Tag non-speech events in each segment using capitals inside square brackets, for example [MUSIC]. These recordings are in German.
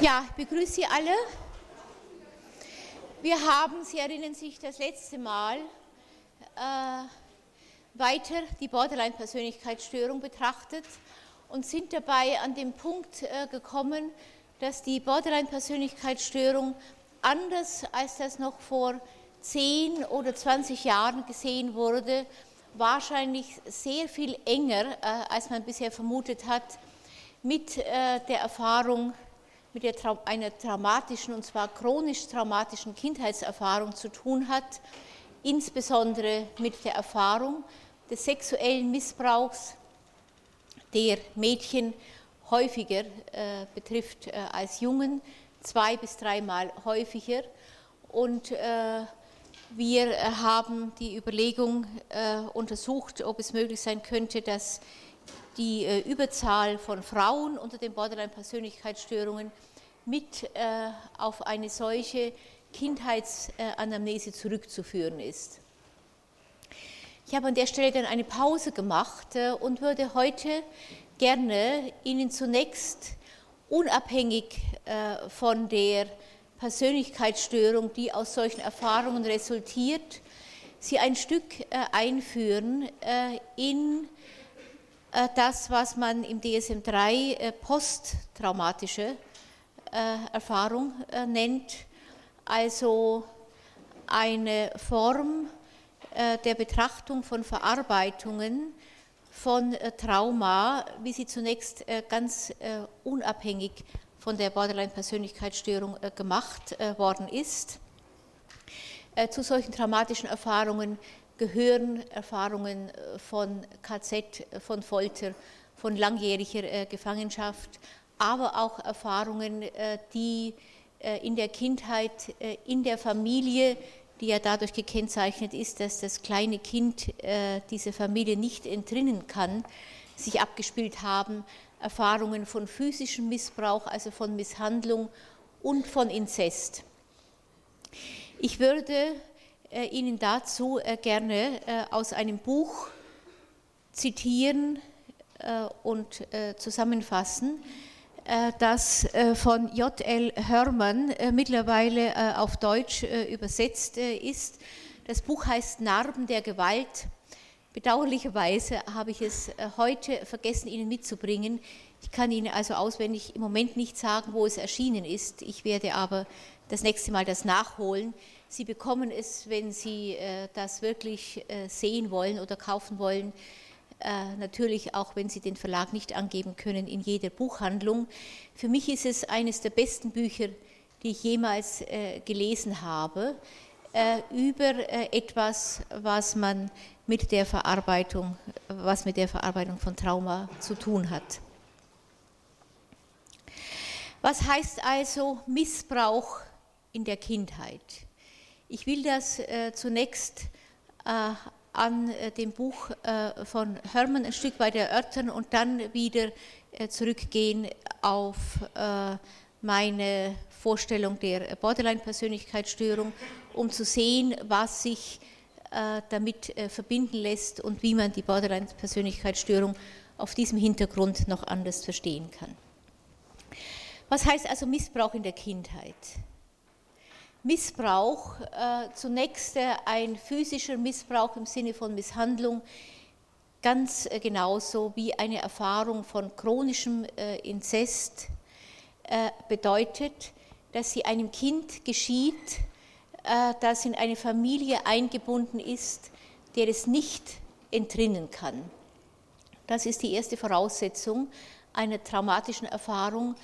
Ja, ich begrüße Sie alle. Wir haben, Sie erinnern sich, das letzte Mal äh, weiter die Borderline-Persönlichkeitsstörung betrachtet und sind dabei an den Punkt äh, gekommen, dass die Borderline-Persönlichkeitsstörung anders als das noch vor 10 oder 20 Jahren gesehen wurde, wahrscheinlich sehr viel enger, äh, als man bisher vermutet hat, mit äh, der Erfahrung mit der, einer traumatischen, und zwar chronisch traumatischen Kindheitserfahrung zu tun hat, insbesondere mit der Erfahrung des sexuellen Missbrauchs, der Mädchen häufiger äh, betrifft äh, als Jungen, zwei bis dreimal häufiger. Und äh, wir äh, haben die Überlegung äh, untersucht, ob es möglich sein könnte, dass die äh, Überzahl von Frauen unter den Borderline-Persönlichkeitsstörungen mit äh, auf eine solche Kindheitsanamnese zurückzuführen ist. Ich habe an der Stelle dann eine Pause gemacht äh, und würde heute gerne Ihnen zunächst unabhängig von der Persönlichkeitsstörung, die aus solchen Erfahrungen resultiert, Sie ein Stück einführen in äh, das, was man im DSM-3 äh, posttraumatische äh, Erfahrung nennt, also eine Form der Betrachtung von Verarbeitungen von Trauma, wie sie zunächst ganz unabhängig von der Borderline-Persönlichkeitsstörung gemacht worden ist. Zu solchen traumatischen Erfahrungen gehören Erfahrungen äh, von KZ, äh, von Folter, von langjähriger äh, Gefangenschaft, aber auch Erfahrungen, die in der Kindheit, in der Familie, die ja dadurch gekennzeichnet ist, dass das kleine Kind diese Familie nicht entrinnen kann, sich abgespielt haben. Erfahrungen von physischem Missbrauch, also von Misshandlung und von Inzest. Ich würde äh, Ihnen dazu äh, gerne äh, aus einem Buch zitieren und zusammenfassen, das von J.L. Hörmann mittlerweile auf Deutsch übersetzt ist. Das Buch heißt Narben der Gewalt. Bedauerlicherweise habe ich es heute vergessen, Ihnen mitzubringen. Ich kann Ihnen also auswendig im Moment nicht sagen, wo es erschienen ist. Ich werde aber das nächste Mal das nachholen. Sie bekommen es, wenn Sie äh, das wirklich äh, sehen wollen oder kaufen wollen, äh, natürlich auch, wenn Sie den Verlag nicht angeben können, in jeder Buchhandlung. Für mich ist es eines der besten Bücher, die ich jemals gelesen habe, über etwas, was man mit der Verarbeitung, was mit der Verarbeitung von Trauma zu tun hat. Was heißt also Missbrauch in der Kindheit? Ich will das äh, zunächst äh, an äh, dem Buch äh, von Hermann ein Stück weit erörtern und dann wieder äh, zurückgehen auf meine Vorstellung der Borderline-Persönlichkeitsstörung, um zu sehen, was sich damit verbinden lässt und wie man die Borderline-Persönlichkeitsstörung auf diesem Hintergrund noch anders verstehen kann. Was heißt also Missbrauch in der Kindheit? Missbrauch, äh, zunächst äh, ein physischer Missbrauch im Sinne von Misshandlung, ganz äh, genauso wie eine Erfahrung von chronischem Inzest bedeutet, dass sie einem Kind geschieht, das in eine Familie eingebunden ist, der es nicht entrinnen kann. Das ist die erste Voraussetzung einer traumatischen Erfahrung,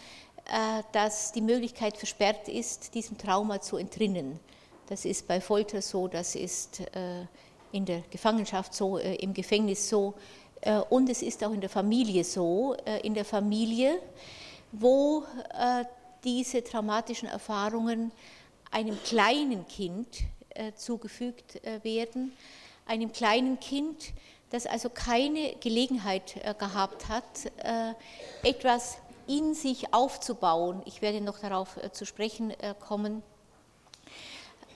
dass die Möglichkeit versperrt ist, diesem Trauma zu entrinnen. Das ist bei Folter so, das ist äh, in der Gefangenschaft so, äh, im Gefängnis so und es ist auch in der Familie so. In der Familie, wo diese traumatischen Erfahrungen einem kleinen Kind zugefügt werden, einem kleinen Kind, das also keine Gelegenheit gehabt hat, etwas in sich aufzubauen. Ich werde noch darauf äh, zu sprechen äh, kommen,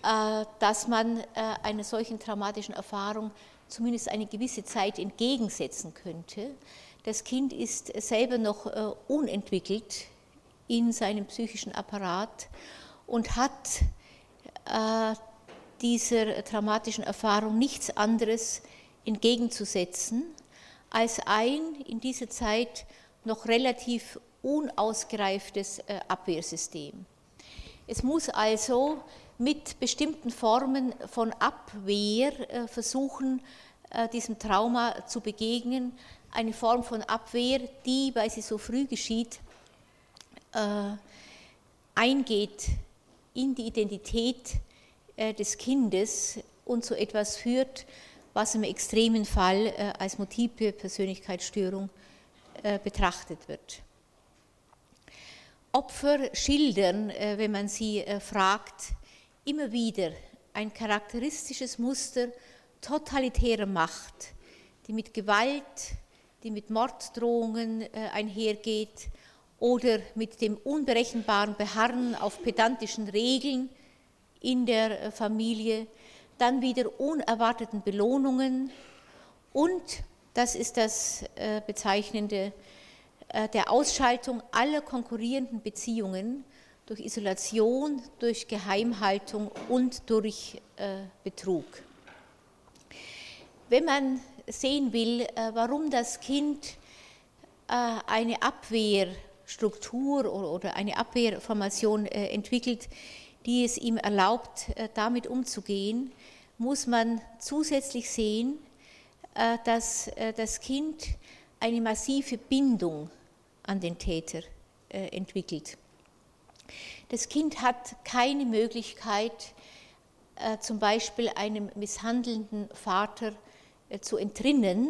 äh, dass man einer solchen traumatischen Erfahrung zumindest eine gewisse Zeit entgegensetzen könnte. Das Kind ist selber noch unentwickelt in seinem psychischen Apparat und hat dieser traumatischen Erfahrung nichts anderes entgegenzusetzen als ein in dieser Zeit noch relativ unausgereiftes äh, Abwehrsystem. Es muss also mit bestimmten Formen von Abwehr äh, versuchen, äh, diesem Trauma zu begegnen. Eine Form von Abwehr, die, weil sie so früh geschieht, eingeht in die Identität des Kindes und zu etwas führt, was im extremen Fall als multiple Persönlichkeitsstörung betrachtet wird. Opfer schildern, äh, wenn man sie äh, fragt, immer wieder ein charakteristisches Muster totalitärer Macht, die mit Gewalt, die mit Morddrohungen äh, einhergeht oder mit dem unberechenbaren Beharren auf pedantischen Regeln in der Familie, dann wieder unerwarteten Belohnungen und, das ist das Bezeichnende, der Ausschaltung aller konkurrierenden Beziehungen durch Isolation, durch Geheimhaltung und durch äh, Betrug. Wenn man sehen will, äh, warum das Kind eine Abwehrstruktur oder eine Abwehrformation entwickelt, die es ihm erlaubt, damit umzugehen, muss man zusätzlich sehen, dass das Kind eine massive Bindung an den Täter äh, entwickelt. Das Kind hat keine Möglichkeit, äh, zum Beispiel einem misshandelnden Vater äh, zu entrinnen,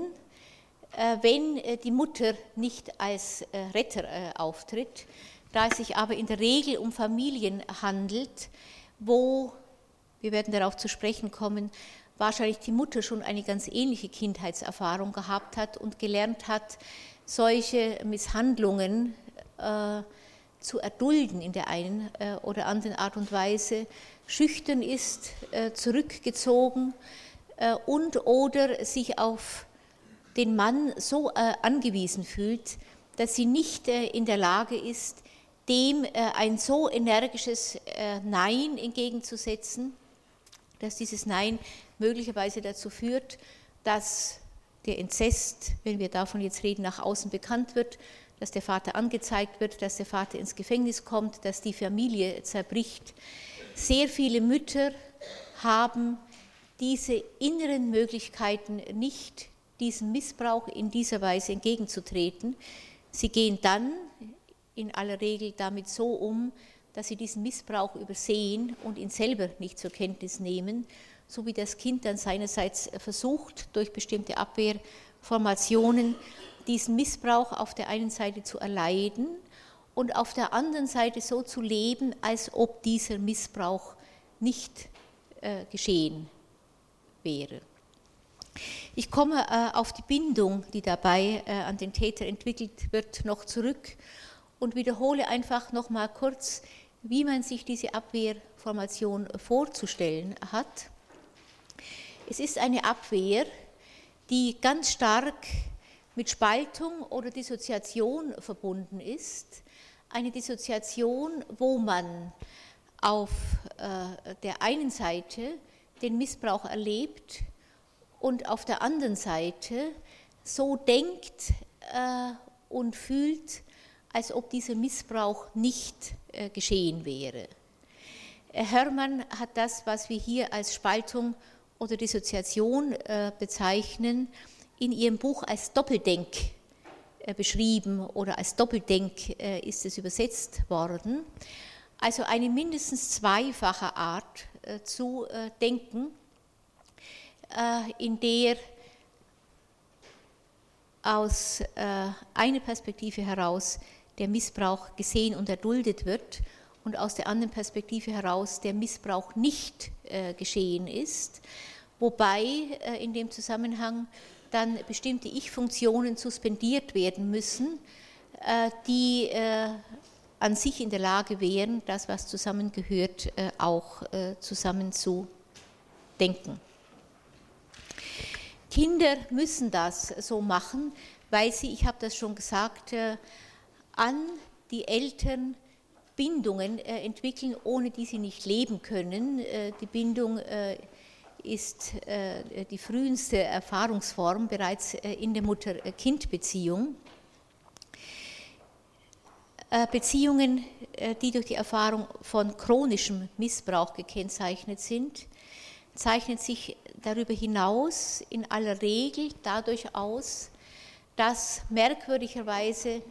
wenn die Mutter nicht als Retter auftritt. Da es sich aber in der Regel um Familien handelt, wo, wir werden darauf zu sprechen kommen, wahrscheinlich die Mutter schon eine ganz ähnliche Kindheitserfahrung gehabt hat und gelernt hat, solche Misshandlungen äh, zu erdulden in der einen äh, oder anderen Art und Weise, schüchtern ist, äh, zurückgezogen äh, und oder sich auf den Mann so äh, angewiesen fühlt, dass sie nicht äh, in der Lage ist, dem ein so energisches Nein entgegenzusetzen, dass dieses Nein möglicherweise dazu führt, dass der Inzest, wenn wir davon jetzt reden, nach außen bekannt wird, dass der Vater angezeigt wird, dass der Vater ins Gefängnis kommt, dass die Familie zerbricht. Sehr viele Mütter haben diese inneren Möglichkeiten nicht, diesem Missbrauch in dieser Weise entgegenzutreten. Sie gehen dann in aller Regel damit so um, dass sie diesen Missbrauch übersehen und ihn selber nicht zur Kenntnis nehmen so wie das Kind dann seinerseits versucht, durch bestimmte Abwehrformationen diesen Missbrauch auf der einen Seite zu erleiden und auf der anderen Seite so zu leben, als ob dieser Missbrauch nicht äh, geschehen wäre. Ich komme äh, auf die Bindung, die dabei äh, an den Täter entwickelt wird, noch zurück und wiederhole einfach noch mal kurz, wie man sich diese Abwehrformation vorzustellen hat. Es ist eine Abwehr, die ganz stark mit Spaltung oder Dissoziation verbunden ist. Eine Dissoziation, wo man auf äh, der einen Seite den Missbrauch erlebt und auf der anderen Seite so denkt äh, und fühlt, als ob dieser Missbrauch nicht äh, geschehen wäre. Hermann hat das, was wir hier als Spaltung oder Dissoziation äh, bezeichnen, in ihrem Buch als Doppeldenk äh, beschrieben oder als Doppeldenk äh, ist es übersetzt worden. Also eine mindestens zweifache Art zu denken, in der aus einer Perspektive heraus der Missbrauch gesehen und erduldet wird und aus der anderen Perspektive heraus der Missbrauch nicht äh, geschehen ist, wobei äh, in dem Zusammenhang dann bestimmte Ich-Funktionen suspendiert werden müssen, äh, die äh, an sich in der Lage wären, das, was zusammengehört, äh, auch äh, zusammen zu. Kinder müssen das so machen, weil sie, ich habe das schon gesagt, an die Eltern Bindungen entwickeln, ohne die sie nicht leben können. Die Bindung ist die früheste Erfahrungsform bereits in der Mutter-Kind-Beziehung. Beziehungen, die durch die Erfahrung von chronischem Missbrauch gekennzeichnet sind, zeichnet sich darüber hinaus in aller Regel dadurch aus, dass merkwürdigerweise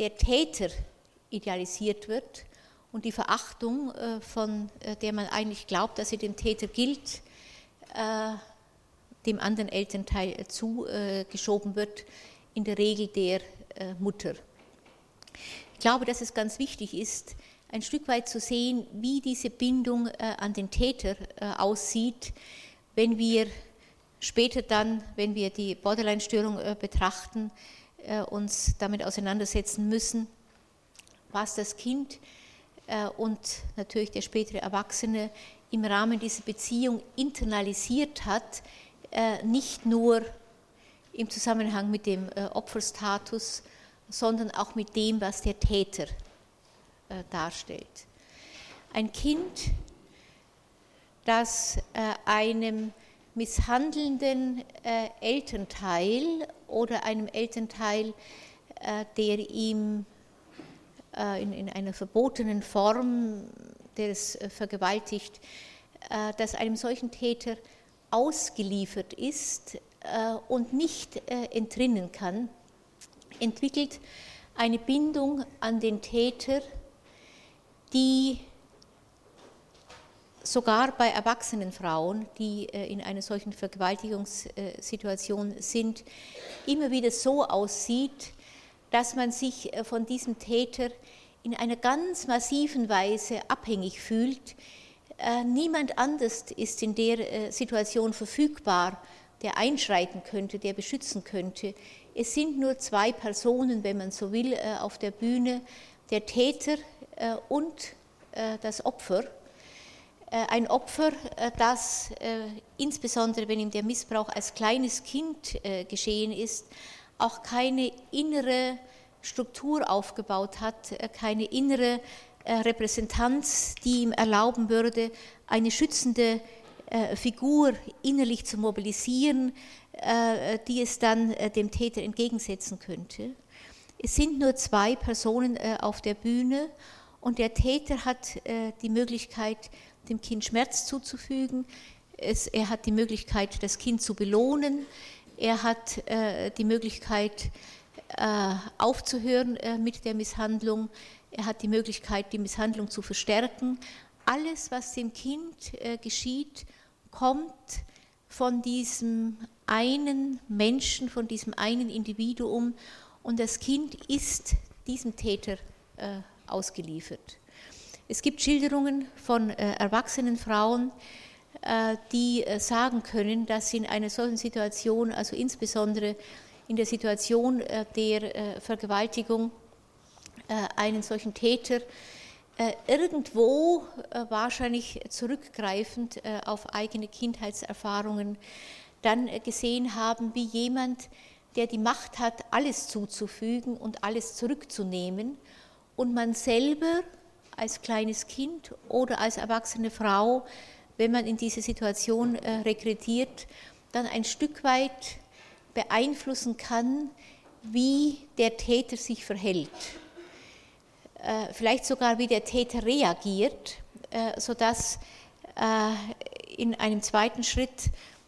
der Täter idealisiert wird und die Verachtung, äh, von äh, der man eigentlich glaubt, dass sie dem Täter gilt, äh, dem anderen Elternteil zugeschoben wird, in der Regel der Mutter. Ich glaube, dass es ganz wichtig ist, ein Stück weit zu sehen, wie diese Bindung an den Täter aussieht, wenn wir später dann, wenn wir die Borderline-Störung betrachten, uns damit auseinandersetzen müssen, was das Kind äh, und natürlich der spätere Erwachsene im Rahmen dieser Beziehung internalisiert hat, nicht nur im Zusammenhang mit dem Opferstatus, sondern auch mit dem, was der Täter darstellt. Ein Kind, das einem misshandelnden äh, Elternteil oder einem Elternteil, äh, der ihm äh, in, in, einer verbotenen Form, der es äh, vergewaltigt, äh, dass einem solchen Täter ausgeliefert ist äh, und nicht entrinnen kann, entwickelt eine Bindung an den Täter, die sogar bei erwachsenen Frauen, die äh, in einer solchen Vergewaltigungssituation sind, immer wieder so aussieht, dass man sich äh, von diesem Täter in einer ganz massiven Weise abhängig fühlt. Äh, niemand anders ist in der Situation verfügbar, der einschreiten könnte, der beschützen könnte. Es sind nur zwei Personen, wenn man so will, auf der Bühne, der Täter und das Opfer. Äh, ein Opfer, äh, das äh, insbesondere wenn ihm der Missbrauch als kleines Kind geschehen ist, auch keine innere Struktur aufgebaut hat, keine innere Repräsentanz, die ihm erlauben würde, eine schützende Figur innerlich zu mobilisieren, die es dann dem Täter entgegensetzen könnte. Es sind nur zwei Personen auf der Bühne und der Täter hat die Möglichkeit, dem Kind Schmerz zuzufügen. Er hat die Möglichkeit, das Kind zu belohnen. Er hat äh, die Möglichkeit, äh, aufzuhören äh, mit der Misshandlung. Er hat die Möglichkeit, die Misshandlung zu verstärken. Alles, was dem Kind geschieht, kommt von diesem einen Menschen, von diesem einen Individuum und das Kind ist diesem Täter äh, ausgeliefert. Es gibt Schilderungen von äh, erwachsenen Frauen, die äh, sagen können, dass sie in einer solchen Situation, also insbesondere in der Situation der Vergewaltigung, einen solchen Täter irgendwo wahrscheinlich zurückgreifend auf eigene Kindheitserfahrungen dann gesehen haben, wie jemand, der die Macht hat, alles zuzufügen und alles zurückzunehmen und man selber als kleines Kind oder als erwachsene Frau, wenn man in diese Situation äh, rekrutiert, dann ein Stück weit beeinflussen kann, wie der Täter sich verhält. Äh, vielleicht sogar, wie der Täter reagiert, äh, sodass in einem zweiten Schritt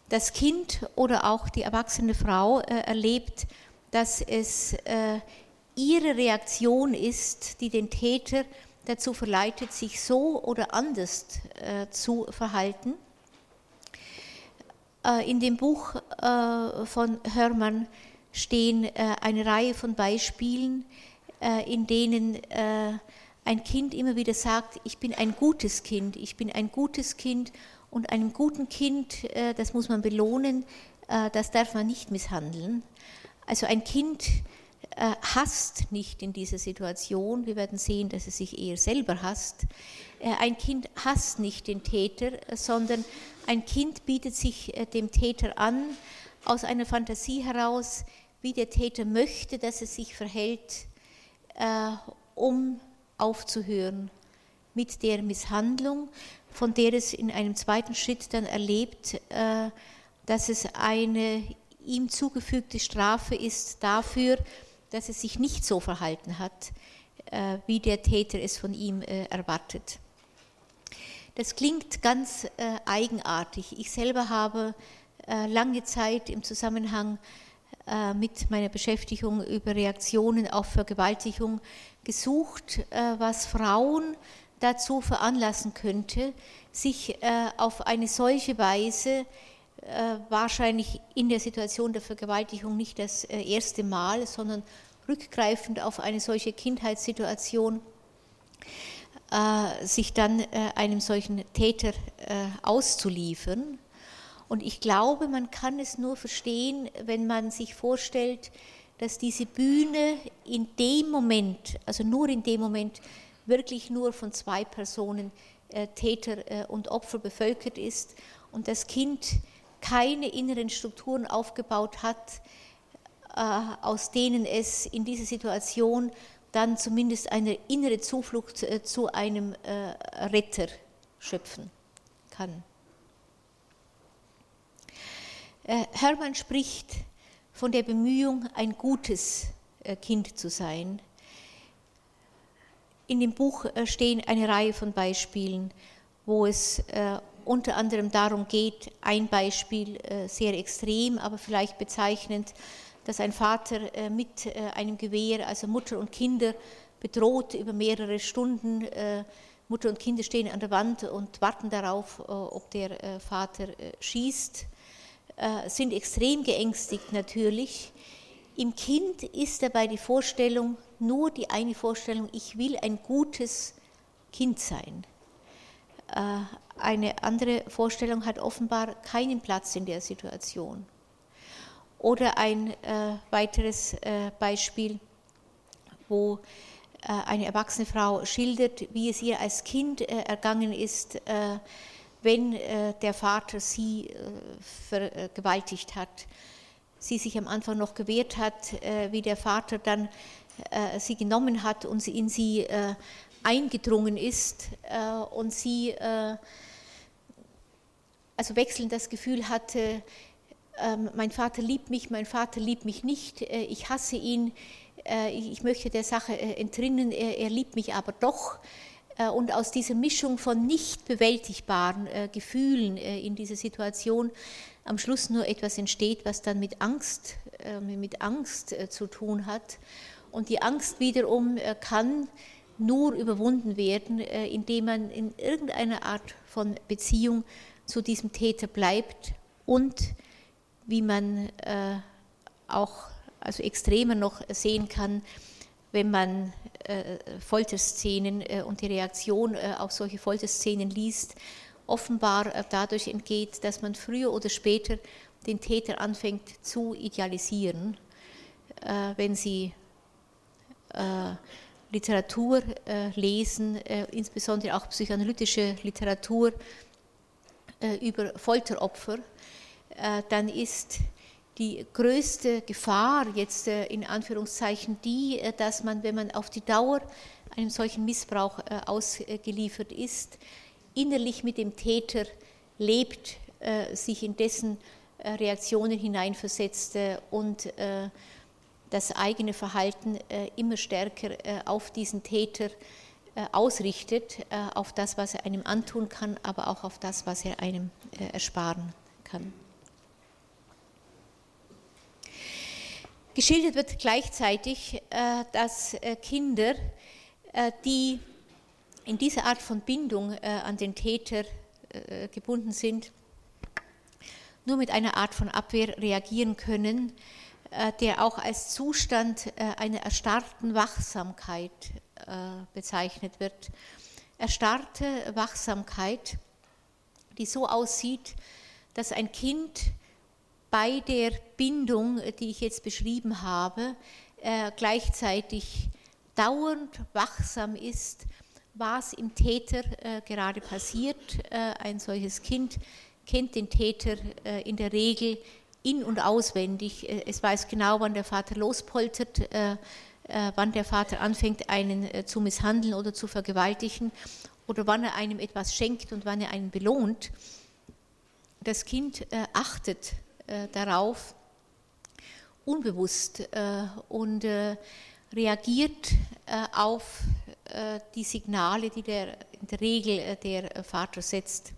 das Kind oder auch die erwachsene Frau erlebt, dass es ihre Reaktion ist, die den Täter dazu verleitet, sich so oder anders äh, zu verhalten. Äh, in dem Buch äh, von Hörmann stehen äh, eine Reihe von Beispielen, äh, in denen äh, ein Kind immer wieder sagt, ich bin ein gutes Kind, ich bin ein gutes Kind und einem guten Kind, das muss man belohnen, das darf man nicht misshandeln. Also ein Kind, hasst nicht in dieser Situation. Wir werden sehen, dass es sich eher selber hasst. Äh, ein Kind hasst nicht den Täter, sondern ein Kind bietet sich äh, dem Täter an aus einer Fantasie heraus, wie der Täter möchte, dass es sich verhält, um aufzuhören mit der Misshandlung, von der es in einem zweiten Schritt dann erlebt, dass es eine ihm zugefügte Strafe ist dafür, dass er sich nicht so verhalten hat, wie der Täter es von ihm erwartet. Das klingt ganz eigenartig. Ich selber habe lange Zeit im Zusammenhang äh, mit meiner Beschäftigung über Reaktionen auf Vergewaltigung gesucht, äh, was Frauen dazu veranlassen könnte, sich äh, auf eine solche Weise, wahrscheinlich in der Situation der Vergewaltigung nicht das erste Mal, sondern rückgreifend auf eine solche Kindheitssituation, sich dann einem solchen Täter auszuliefern. Und ich glaube, man kann es nur verstehen, wenn man sich vorstellt, dass diese Bühne in dem Moment, also nur in dem Moment, wirklich nur von zwei Personen, äh, Täter äh, und Opfer, bevölkert ist und das Kind keine inneren Strukturen aufgebaut hat, äh, aus denen es in dieser Situation dann zumindest eine innere Zuflucht äh, zu einem äh, Retter schöpfen kann. Hermann spricht von der Bemühung, ein gutes Kind zu sein. In dem Buch stehen eine Reihe von Beispielen, wo es unter anderem darum geht, ein Beispiel sehr extrem, aber vielleicht bezeichnend, dass ein Vater mit einem Gewehr, also Mutter und Kinder, bedroht über mehrere Stunden. Mutter und Kinder stehen an der Wand und warten darauf, ob der Vater schießt. Äh, sind extrem geängstigt natürlich. Im Kind ist dabei die Vorstellung, nur die eine Vorstellung, ich will ein gutes Kind sein. Äh, eine andere Vorstellung hat offenbar keinen Platz in der Situation. Oder ein äh, weiteres Beispiel, wo eine erwachsene Frau schildert, wie es ihr als Kind ergangen ist, wenn äh, der Vater sie äh, vergewaltigt hat. Sie sich am Anfang noch gewehrt hat, äh, wie der Vater dann sie genommen hat und in sie eingedrungen ist und sie also wechselnd das Gefühl hatte, ähm, mein Vater liebt mich, mein Vater liebt mich nicht, ich hasse ihn, ich möchte der Sache entrinnen, er, liebt mich aber doch. Äh, und aus dieser Mischung von nicht bewältigbaren äh, Gefühlen äh, in dieser Situation am Schluss nur etwas entsteht, was dann mit Angst, mit Angst zu tun hat. Und die Angst wiederum kann nur überwunden werden, indem man in irgendeiner Art von Beziehung zu diesem Täter bleibt und wie man auch also extremer noch sehen kann, wenn man äh, Folterszenen äh, und die Reaktion äh, auf solche Folterszenen liest, offenbar dadurch entgeht, dass man früher oder später den Täter anfängt zu idealisieren, wenn sie Literatur lesen, insbesondere auch psychoanalytische Literatur über Folteropfer, dann ist die größte Gefahr jetzt äh, in Anführungszeichen die, äh, dass man, wenn man auf die Dauer einem solchen Missbrauch äh, ausgeliefert ist, innerlich mit dem Täter lebt, sich in dessen Reaktionen hineinversetzt und das eigene Verhalten immer stärker auf diesen Täter ausrichtet, auf das, was er einem antun kann, aber auch auf das, was er einem ersparen kann. Geschildert wird gleichzeitig, äh, dass äh, Kinder, äh, die in dieser Art von Bindung an den Täter gebunden sind, nur mit einer Art von Abwehr reagieren können, der auch als Zustand einer erstarrten Wachsamkeit bezeichnet wird. Erstarrte Wachsamkeit, die so aussieht, dass ein Kind bei der Bindung, die ich jetzt beschrieben habe, äh, gleichzeitig dauernd wachsam ist, was im Täter äh, gerade passiert. Äh, ein solches Kind kennt den Täter äh, in der Regel in- und auswendig. Äh, es weiß genau, wann der Vater lospoltert, äh, wann der Vater anfängt, einen zu misshandeln oder zu vergewaltigen. oder wann er einem etwas schenkt und wann er einen belohnt. Das Kind äh, achtet äh, darauf, unbewusst äh, und äh, reagiert äh, auf äh, die Signale, die der, in der Regel der Vater setzt.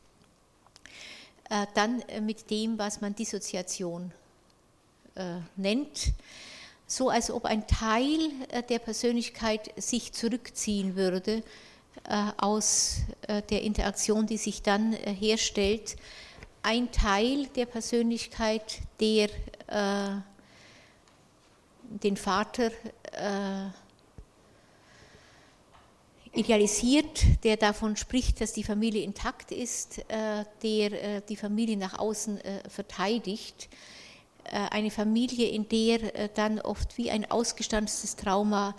Dann mit dem, was man Dissoziation nennt so als ob ein Teil der Persönlichkeit sich zurückziehen würde aus der Interaktion, die sich dann herstellt. Ein Teil der Persönlichkeit, der den Vater äh, idealisiert, der davon spricht, dass die Familie intakt ist, äh, der äh, die Familie nach außen äh, verteidigt. Eine Familie, in der dann oft wie ein ausgestandenes Trauma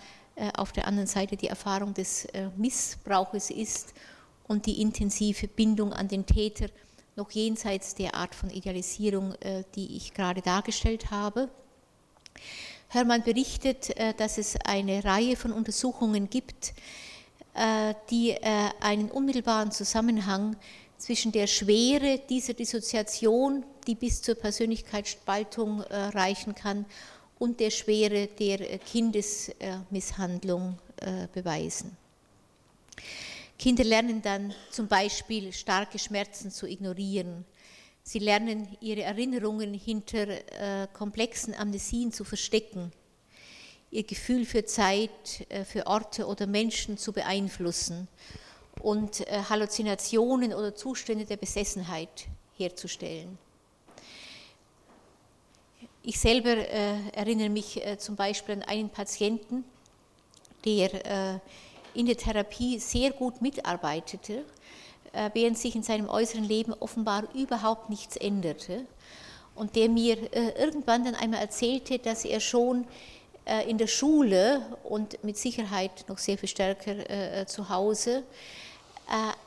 auf der anderen Seite die Erfahrung des Missbrauches ist und die intensive Bindung an den Täter noch jenseits der Art von Idealisierung, die ich gerade dargestellt habe. Hermann berichtet, dass es eine Reihe von Untersuchungen gibt, die äh, einen unmittelbaren Zusammenhang zwischen der Schwere dieser Dissoziation, die bis zur Persönlichkeitsspaltung reichen kann, und der Schwere der Kindesmisshandlung beweisen. Kinder lernen dann zum Beispiel starke Schmerzen zu ignorieren, Sie lernen ihre Erinnerungen hinter äh, komplexen Amnesien zu verstecken, ihr Gefühl für Zeit, äh, für Orte oder Menschen zu beeinflussen und äh, Halluzinationen oder Zustände der Besessenheit herzustellen. Ich selber äh, erinnere mich zum Beispiel an einen Patienten, der in der Therapie sehr gut mitarbeitete äh, während sich in seinem äußeren Leben offenbar überhaupt nichts änderte. Und der mir irgendwann dann einmal erzählte, dass er schon in der Schule und mit Sicherheit noch sehr viel stärker zu Hause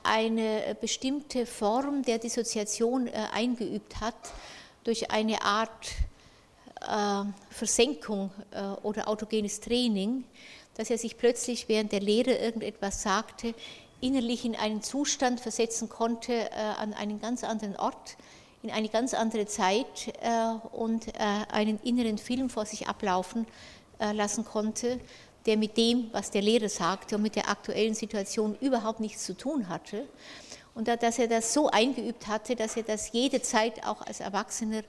eine bestimmte Form der Dissoziation eingeübt hat durch eine Art Versenkung oder autogenes Training, dass er sich plötzlich während der Lehre irgendetwas sagte, innerlich in einen Zustand versetzen konnte, äh, an einen ganz anderen Ort, in eine ganz andere Zeit äh, und äh, einen inneren Film vor sich ablaufen lassen konnte, der mit dem, was der Lehrer sagte und mit der aktuellen Situation überhaupt nichts zu tun hatte. Und dass er das so eingeübt hatte, dass er das jede Zeit auch als Erwachsener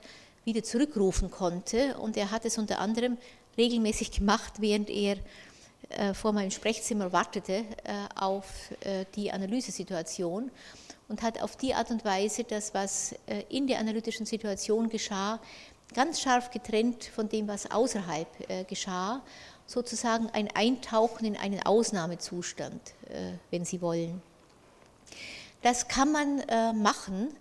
wieder zurückrufen konnte. Und er hat es unter anderem regelmäßig gemacht, während er äh, vor meinem Sprechzimmer wartete äh, auf äh, die Analysesituation und hat auf die Art und Weise das, was in der analytischen Situation geschah, ganz scharf getrennt von dem, was außerhalb geschah, sozusagen ein Eintauchen in einen Ausnahmezustand, wenn Sie wollen. Das kann man machen,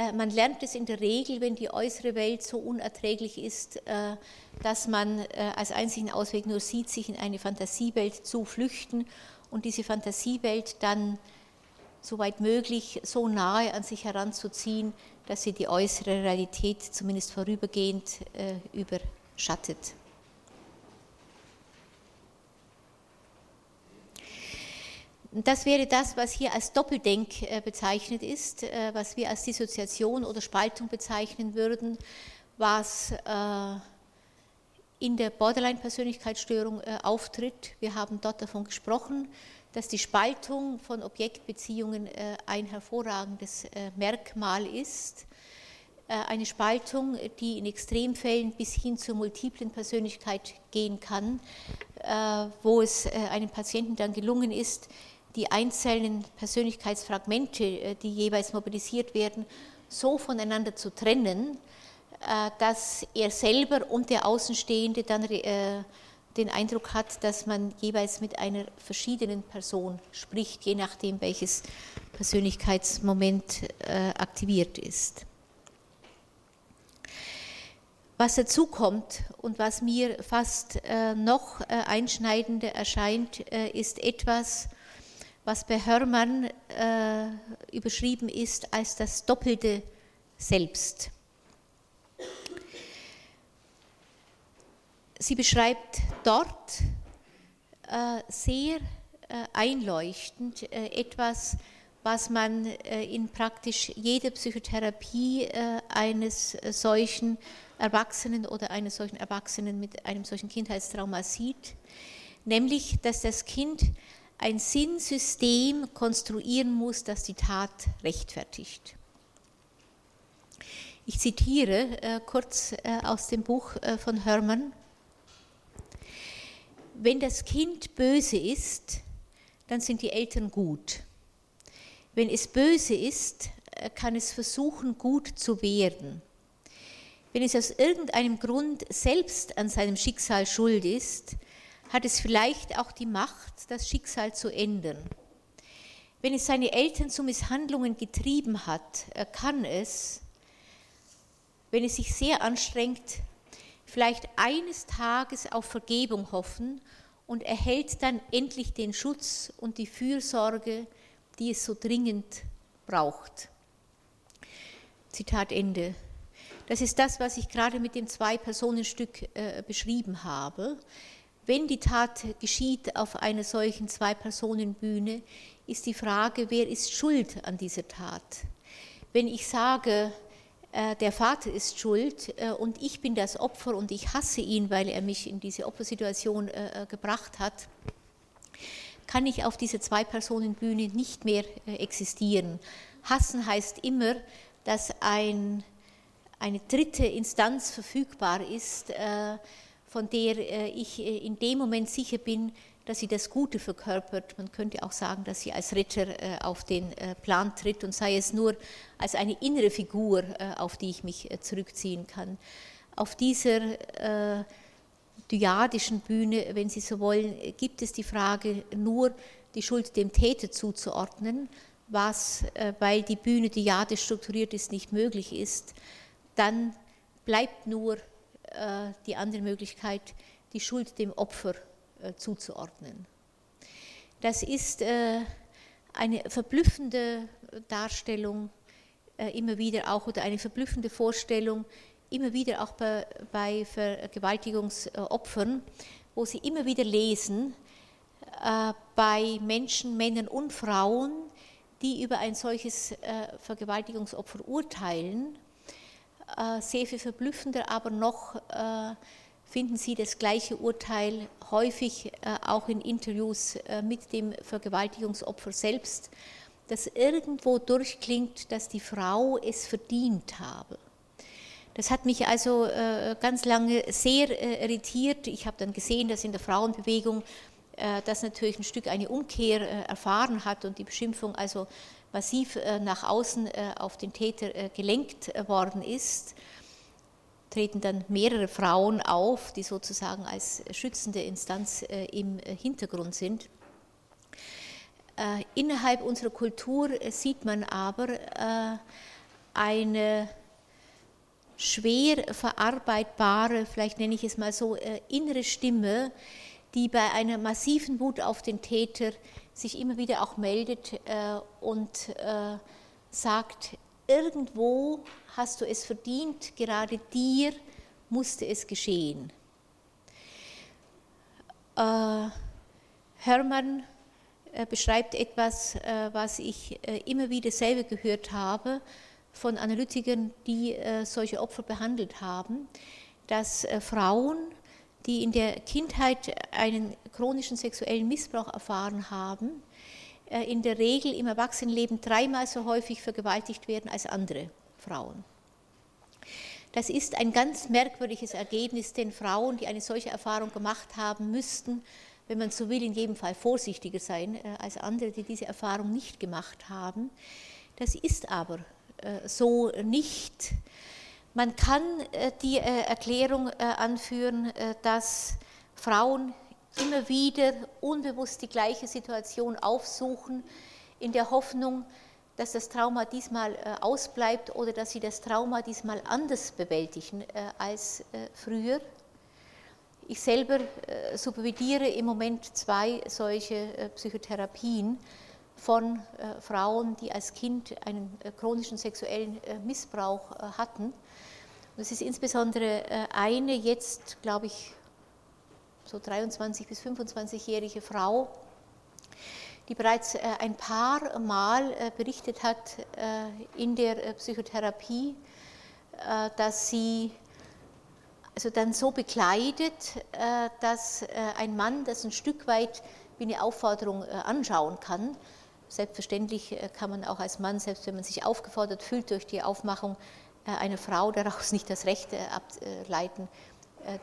äh, man lernt es in der Regel, wenn die äußere Welt so unerträglich ist, äh, dass man äh, als einzigen Ausweg nur sieht, sich in eine Fantasiewelt zu flüchten und diese Fantasiewelt dann soweit möglich so nahe an sich heranzuziehen, dass sie die äußere Realität zumindest vorübergehend überschattet. Das wäre das, was hier als Doppeldenk äh, bezeichnet ist, äh, was wir als Dissoziation oder Spaltung bezeichnen würden, was äh, in der Borderline-Persönlichkeitsstörung auftritt. Wir haben dort davon gesprochen, dass die Spaltung von Objektbeziehungen ein hervorragendes Merkmal ist. Eine Spaltung, die in Extremfällen bis hin zur multiplen Persönlichkeit gehen kann, wo es einem Patienten dann gelungen ist, die einzelnen Persönlichkeitsfragmente, äh, die jeweils mobilisiert werden, so voneinander zu trennen, äh, dass er selber und der Außenstehende dann äh, den Eindruck hat, dass man jeweils mit einer verschiedenen Person spricht, je nachdem, welches Persönlichkeitsmoment aktiviert ist. Was dazu kommt und was mir fast noch einschneidender erscheint, ist etwas, was bei Hörmann äh, überschrieben ist als das doppelte Selbst. Sie beschreibt dort äh, sehr äh, einleuchtend äh, etwas, was man in praktisch jeder Psychotherapie eines solchen Erwachsenen oder eines solchen Erwachsenen mit einem solchen Kindheitstrauma sieht, nämlich dass das Kind ein Sinnsystem konstruieren muss, das die Tat rechtfertigt. Ich zitiere äh, kurz äh, aus dem Buch äh, von Hermann. Wenn das Kind böse ist, dann sind die Eltern gut. Wenn es böse ist, äh, kann es versuchen, gut zu werden. Wenn es aus irgendeinem Grund selbst an seinem Schicksal schuld ist, hat es vielleicht auch die Macht, das Schicksal zu ändern. Wenn es seine Eltern zu Misshandlungen getrieben hat, kann es, wenn es sich sehr anstrengt, vielleicht eines Tages auf Vergebung hoffen und erhält dann endlich den Schutz und die Fürsorge, die es so dringend braucht. Zitat Ende. Das ist das, was ich gerade mit dem Zwei-Personen-Stück äh, beschrieben habe. Wenn die Tat geschieht auf einer solchen Zwei-Personen-Bühne, ist die Frage, wer ist schuld an dieser Tat? Wenn ich sage, der Vater ist schuld äh, und ich bin das Opfer und ich hasse ihn, weil er mich in diese Opfersituation äh, gebracht hat, kann ich auf dieser Zwei-Personen-Bühne nicht mehr existieren. Hassen heißt immer, dass ein, eine dritte Instanz verfügbar ist, von der äh, ich äh, in dem Moment sicher bin, dass sie das Gute verkörpert. Man könnte auch sagen, dass sie als Ritter äh, auf den Plan tritt und sei es nur als eine innere Figur, auf die ich mich zurückziehen kann. Auf dieser dyadischen Bühne, wenn Sie so wollen, gibt es die Frage, nur die Schuld dem Täter zuzuordnen, was, weil die Bühne dyadisch strukturiert ist, nicht möglich ist. Dann bleibt nur äh, die andere Möglichkeit, die Schuld dem Opfer äh, zuzuordnen. Das ist äh, eine verblüffende Darstellung immer wieder auch oder eine verblüffende Vorstellung immer wieder auch bei, bei Vergewaltigungsopfern, wo sie immer wieder lesen, bei Menschen, Männern und Frauen, die über ein solches Vergewaltigungsopfer urteilen, äh, sehr viel verblüffender, aber noch äh, finden Sie das gleiche Urteil häufig äh, auch in Interviews mit dem Vergewaltigungsopfer selbst, dass irgendwo durchklingt, dass die Frau es verdient habe. Das hat mich also ganz lange sehr irritiert. Ich habe dann gesehen, dass in der Frauenbewegung das natürlich ein Stück eine Umkehr erfahren hat und die Beschimpfung also massiv äh, nach außen äh, auf den Täter äh, gelenkt worden ist, treten dann mehrere Frauen auf, die sozusagen als schützende Instanz im Hintergrund sind. Innerhalb unserer Kultur sieht man aber eine schwer verarbeitbare, vielleicht nenne ich es mal so, innere Stimme, die bei einer massiven Wut auf den Täter sich immer wieder auch meldet äh, und äh, sagt, irgendwo hast du es verdient, gerade dir musste es geschehen. Äh, Hermann äh, beschreibt etwas, äh, was ich äh, immer wieder selber gehört habe von Analytikern, die solche Opfer behandelt haben, dass Frauen, die in der Kindheit einen chronischen sexuellen Missbrauch erfahren haben, äh, in der Regel im Erwachsenenleben dreimal so häufig vergewaltigt werden als andere Frauen. Das ist ein ganz merkwürdiges Ergebnis, denn Frauen, die eine solche Erfahrung gemacht haben, müssten, wenn man so will, in jedem Fall vorsichtiger sein äh, als andere, die diese Erfahrung nicht gemacht haben. Das ist aber äh, so nicht. Man kann äh, die äh, Erklärung äh, anführen, dass Frauen immer wieder unbewusst die gleiche Situation aufsuchen, in der Hoffnung, dass das Trauma diesmal ausbleibt oder dass sie das Trauma diesmal anders bewältigen als früher. Ich selber supervidiere im Moment zwei solche Psychotherapien von Frauen, die als Kind einen chronischen sexuellen Missbrauch hatten das ist insbesondere äh, eine jetzt, glaube ich, so 23 bis 25-jährige Frau, die bereits ein paar Mal berichtet hat in der Psychotherapie, dass sie also dann so bekleidet, dass ein Mann das ein Stück weit wie eine Aufforderung anschauen kann. Selbstverständlich kann man auch als Mann, selbst wenn man sich aufgefordert fühlt durch die Aufmachung einer Frau, [LAUGHS] daraus nicht das Recht ableiten, äh,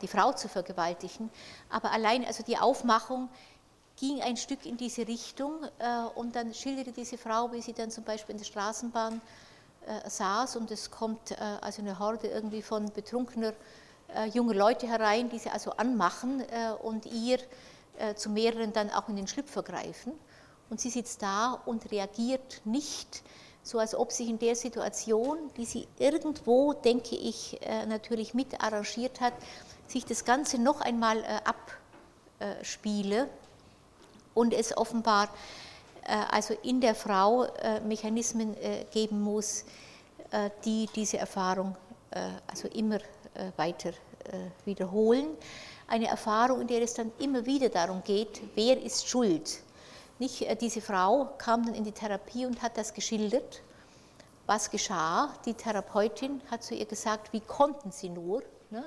die Frau zu vergewaltigen. Aber allein also die Aufmachung ging ein Stück in diese Richtung äh, und dann schilderte diese Frau, wie sie dann zum Beispiel in der Straßenbahn äh, saß und es kommt also eine Horde irgendwie von betrunkener junger Leute herein, die sie also anmachen und ihr zu mehreren dann auch in den Schlüpfer greifen. Und sie sitzt da und reagiert nicht, so als ob sich in der Situation, die sie irgendwo, denke ich, natürlich mit arrangiert hat, sich das Ganze noch einmal äh, abspiele und es offenbar äh, also in der Frau äh, Mechanismen geben muss, die diese Erfahrung also immer weiter wiederholen. Eine Erfahrung, in der es dann immer wieder darum geht, wer ist schuld. Nicht, diese Frau kam dann in die Therapie und hat das geschildert, was geschah. Die Therapeutin hat zu ihr gesagt, wie konnten sie nur. Ne?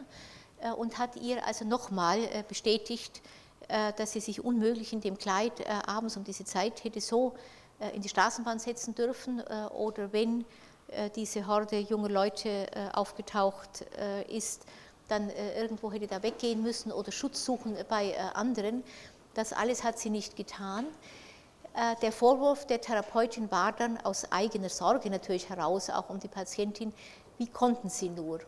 Äh, und hat ihr also nochmal äh, bestätigt, äh, dass sie sich unmöglich in dem Kleid abends um diese Zeit hätte so in die Straßenbahn setzen dürfen oder wenn diese Horde junger Leute aufgetaucht ist, dann irgendwo hätte da weggehen müssen oder Schutz suchen bei anderen. Das alles hat sie nicht getan. Der Vorwurf der Therapeutin war dann aus eigener Sorge natürlich heraus, auch um die Patientin, wie konnten sie nur?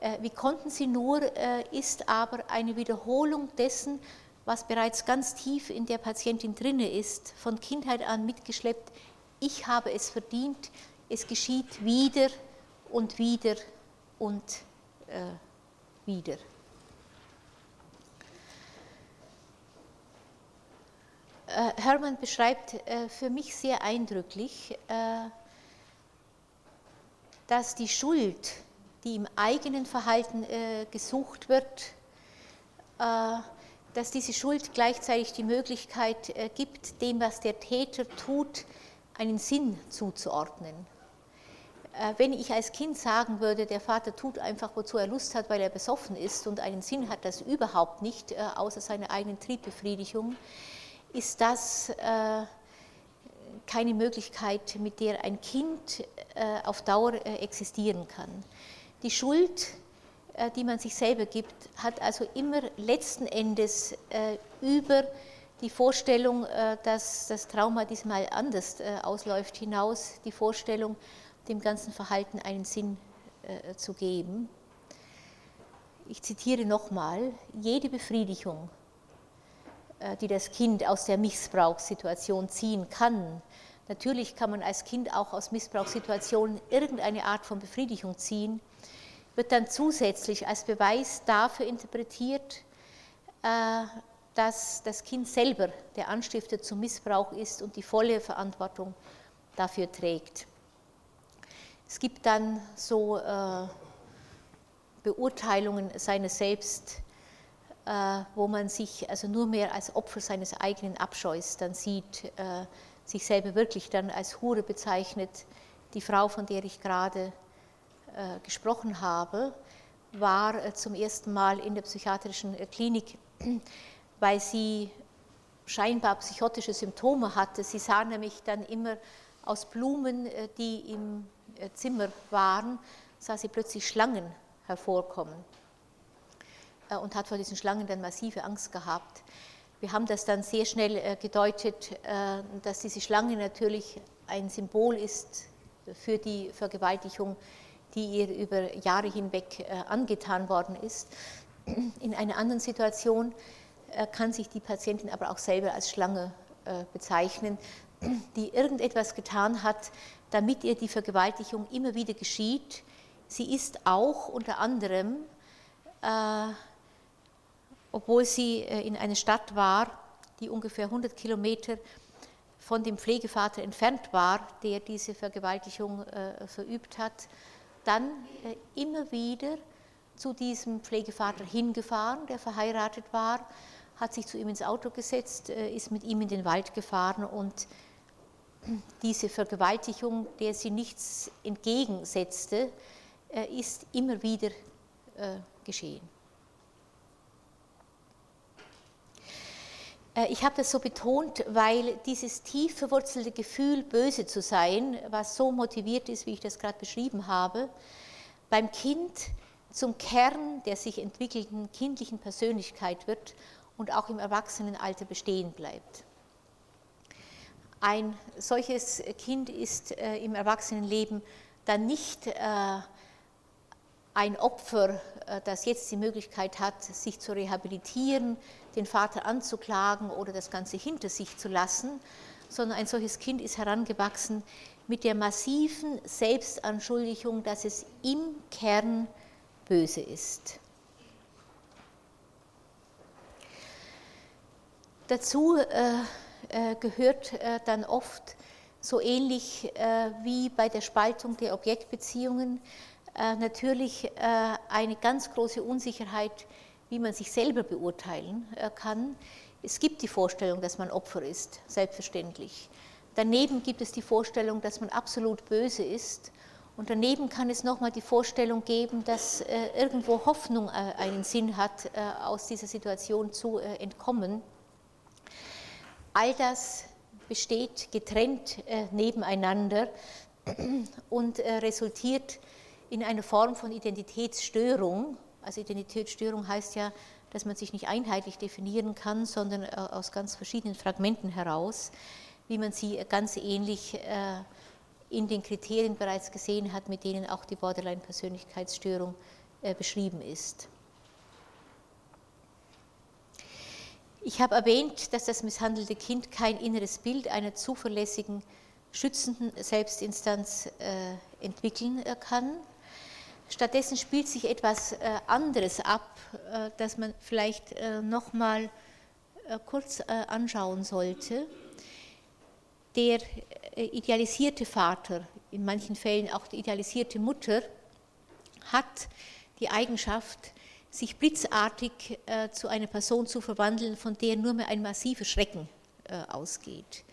Äh, wie konnten sie nur, äh, ist aber eine Wiederholung dessen, was bereits ganz tief in der Patientin drinne ist, von Kindheit an mitgeschleppt. Ich habe es verdient, es geschieht wieder und wieder und äh, wieder. Äh, Hermann beschreibt äh, für mich sehr eindrücklich, äh, dass die Schuld die im eigenen Verhalten äh, gesucht wird, äh, dass diese Schuld gleichzeitig die Möglichkeit äh, gibt, dem, was der Täter tut, einen Sinn zuzuordnen. Äh, wenn ich als Kind sagen würde, der Vater tut einfach, wozu er Lust hat, weil er besoffen ist und einen Sinn hat das überhaupt nicht, äh, außer seiner eigenen Triebbefriedigung, ist das äh, keine Möglichkeit, mit der ein Kind auf Dauer existieren kann. Die Schuld, äh, die man sich selber gibt, hat also immer letzten Endes äh, über die Vorstellung, äh, dass das Trauma diesmal anders ausläuft, hinaus die Vorstellung, dem ganzen Verhalten einen Sinn zu geben. Ich zitiere nochmal, jede Befriedigung, die das Kind aus der Missbrauchssituation ziehen kann, natürlich kann man als Kind auch aus Missbrauchssituationen irgendeine Art von Befriedigung ziehen, wird dann zusätzlich als Beweis dafür interpretiert, äh, dass das Kind selber der Anstifter zum Missbrauch ist und die volle Verantwortung dafür trägt. Es gibt dann so äh, Beurteilungen seines Selbst, äh, wo man sich also nur mehr als Opfer seines eigenen Abscheus dann sieht, sich selber wirklich dann als Hure bezeichnet, die Frau, von der ich gerade gesprochen habe, war äh, zum ersten Mal in der psychiatrischen äh, Klinik, [CLEARS THROAT] weil sie scheinbar psychotische Symptome hatte. Sie sah nämlich dann immer aus Blumen, die im Zimmer waren, sah sie plötzlich Schlangen hervorkommen und hat vor diesen Schlangen dann massive Angst gehabt. Wir haben das dann sehr schnell gedeutet, dass diese Schlange natürlich ein Symbol ist für die Vergewaltigung die ihr über Jahre hinweg äh, angetan worden ist. In einer anderen Situation äh, kann sich die Patientin aber auch selber als Schlange äh, bezeichnen, die irgendetwas getan hat, damit ihr die Vergewaltigung immer wieder geschieht. Sie ist auch unter anderem, obwohl sie in einer Stadt war, die ungefähr 100 Kilometer von dem Pflegevater entfernt war, der diese Vergewaltigung verübt hat, dann äh, immer wieder zu diesem Pflegevater hingefahren, der verheiratet war, hat sich zu ihm ins Auto gesetzt, ist mit ihm in den Wald gefahren und [CLEARS THROAT] diese Vergewaltigung, der sie nichts entgegensetzte, ist immer wieder geschehen. Ich habe das so betont, weil dieses tief verwurzelte Gefühl, böse zu sein, was so motiviert ist, wie ich das gerade beschrieben habe, beim Kind zum Kern der sich entwickelnden kindlichen Persönlichkeit wird und auch im Erwachsenenalter bestehen bleibt. Ein solches Kind ist äh, im Erwachsenenleben dann nicht äh, ein Opfer, das jetzt die Möglichkeit hat, sich zu rehabilitieren, den Vater anzuklagen oder das Ganze hinter sich zu lassen, sondern ein solches Kind ist herangewachsen mit der massiven Selbstanschuldigung, dass es im Kern böse ist. Dazu äh, äh, gehört äh, dann oft so ähnlich äh, wie bei der Spaltung der Objektbeziehungen äh, natürlich äh, eine ganz große Unsicherheit wie man sich selber beurteilen äh, kann. Es gibt die Vorstellung, dass man Opfer ist, selbstverständlich. Daneben gibt es die Vorstellung, dass man absolut böse ist. Und daneben kann es nochmal die Vorstellung geben, dass äh, irgendwo Hoffnung äh, einen Sinn hat, aus dieser Situation zu entkommen. All das besteht getrennt nebeneinander und resultiert in einer Form von Identitätsstörung, also Identitätsstörung heißt ja, dass man sich nicht einheitlich definieren kann, sondern äh, aus ganz verschiedenen Fragmenten heraus, wie man sie ganz ähnlich äh, in den Kriterien bereits gesehen hat, mit denen auch die Borderline-Persönlichkeitsstörung äh, beschrieben ist. Ich habe erwähnt, dass das misshandelte Kind kein inneres Bild einer zuverlässigen, schützenden Selbstinstanz entwickeln kann. Stattdessen spielt sich etwas äh, anderes ab, äh, das man vielleicht äh, noch mal kurz anschauen sollte. Der idealisierte Vater, in manchen Fällen auch die idealisierte Mutter, hat die Eigenschaft, sich blitzartig zu einer Person zu verwandeln, von der nur mehr ein massiver Schrecken ausgeht.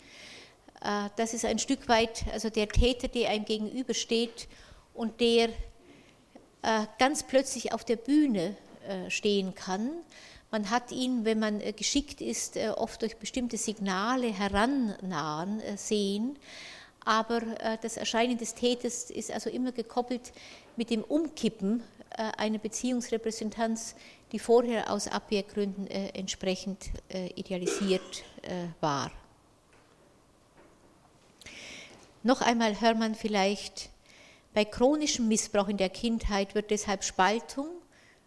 Das ist ein Stück weit also der Täter, der einem gegenübersteht und der äh, ganz plötzlich auf der Bühne äh, stehen kann. Man hat ihn, wenn man äh, geschickt ist, oft durch bestimmte Signale herannahen sehen. Aber das Erscheinen des Täters ist also immer gekoppelt mit dem Umkippen einer Beziehungsrepräsentanz, die vorher aus Abwehrgründen entsprechend idealisiert war. Noch einmal hört man vielleicht bei chronischem Missbrauch in der Kindheit wird deshalb Spaltung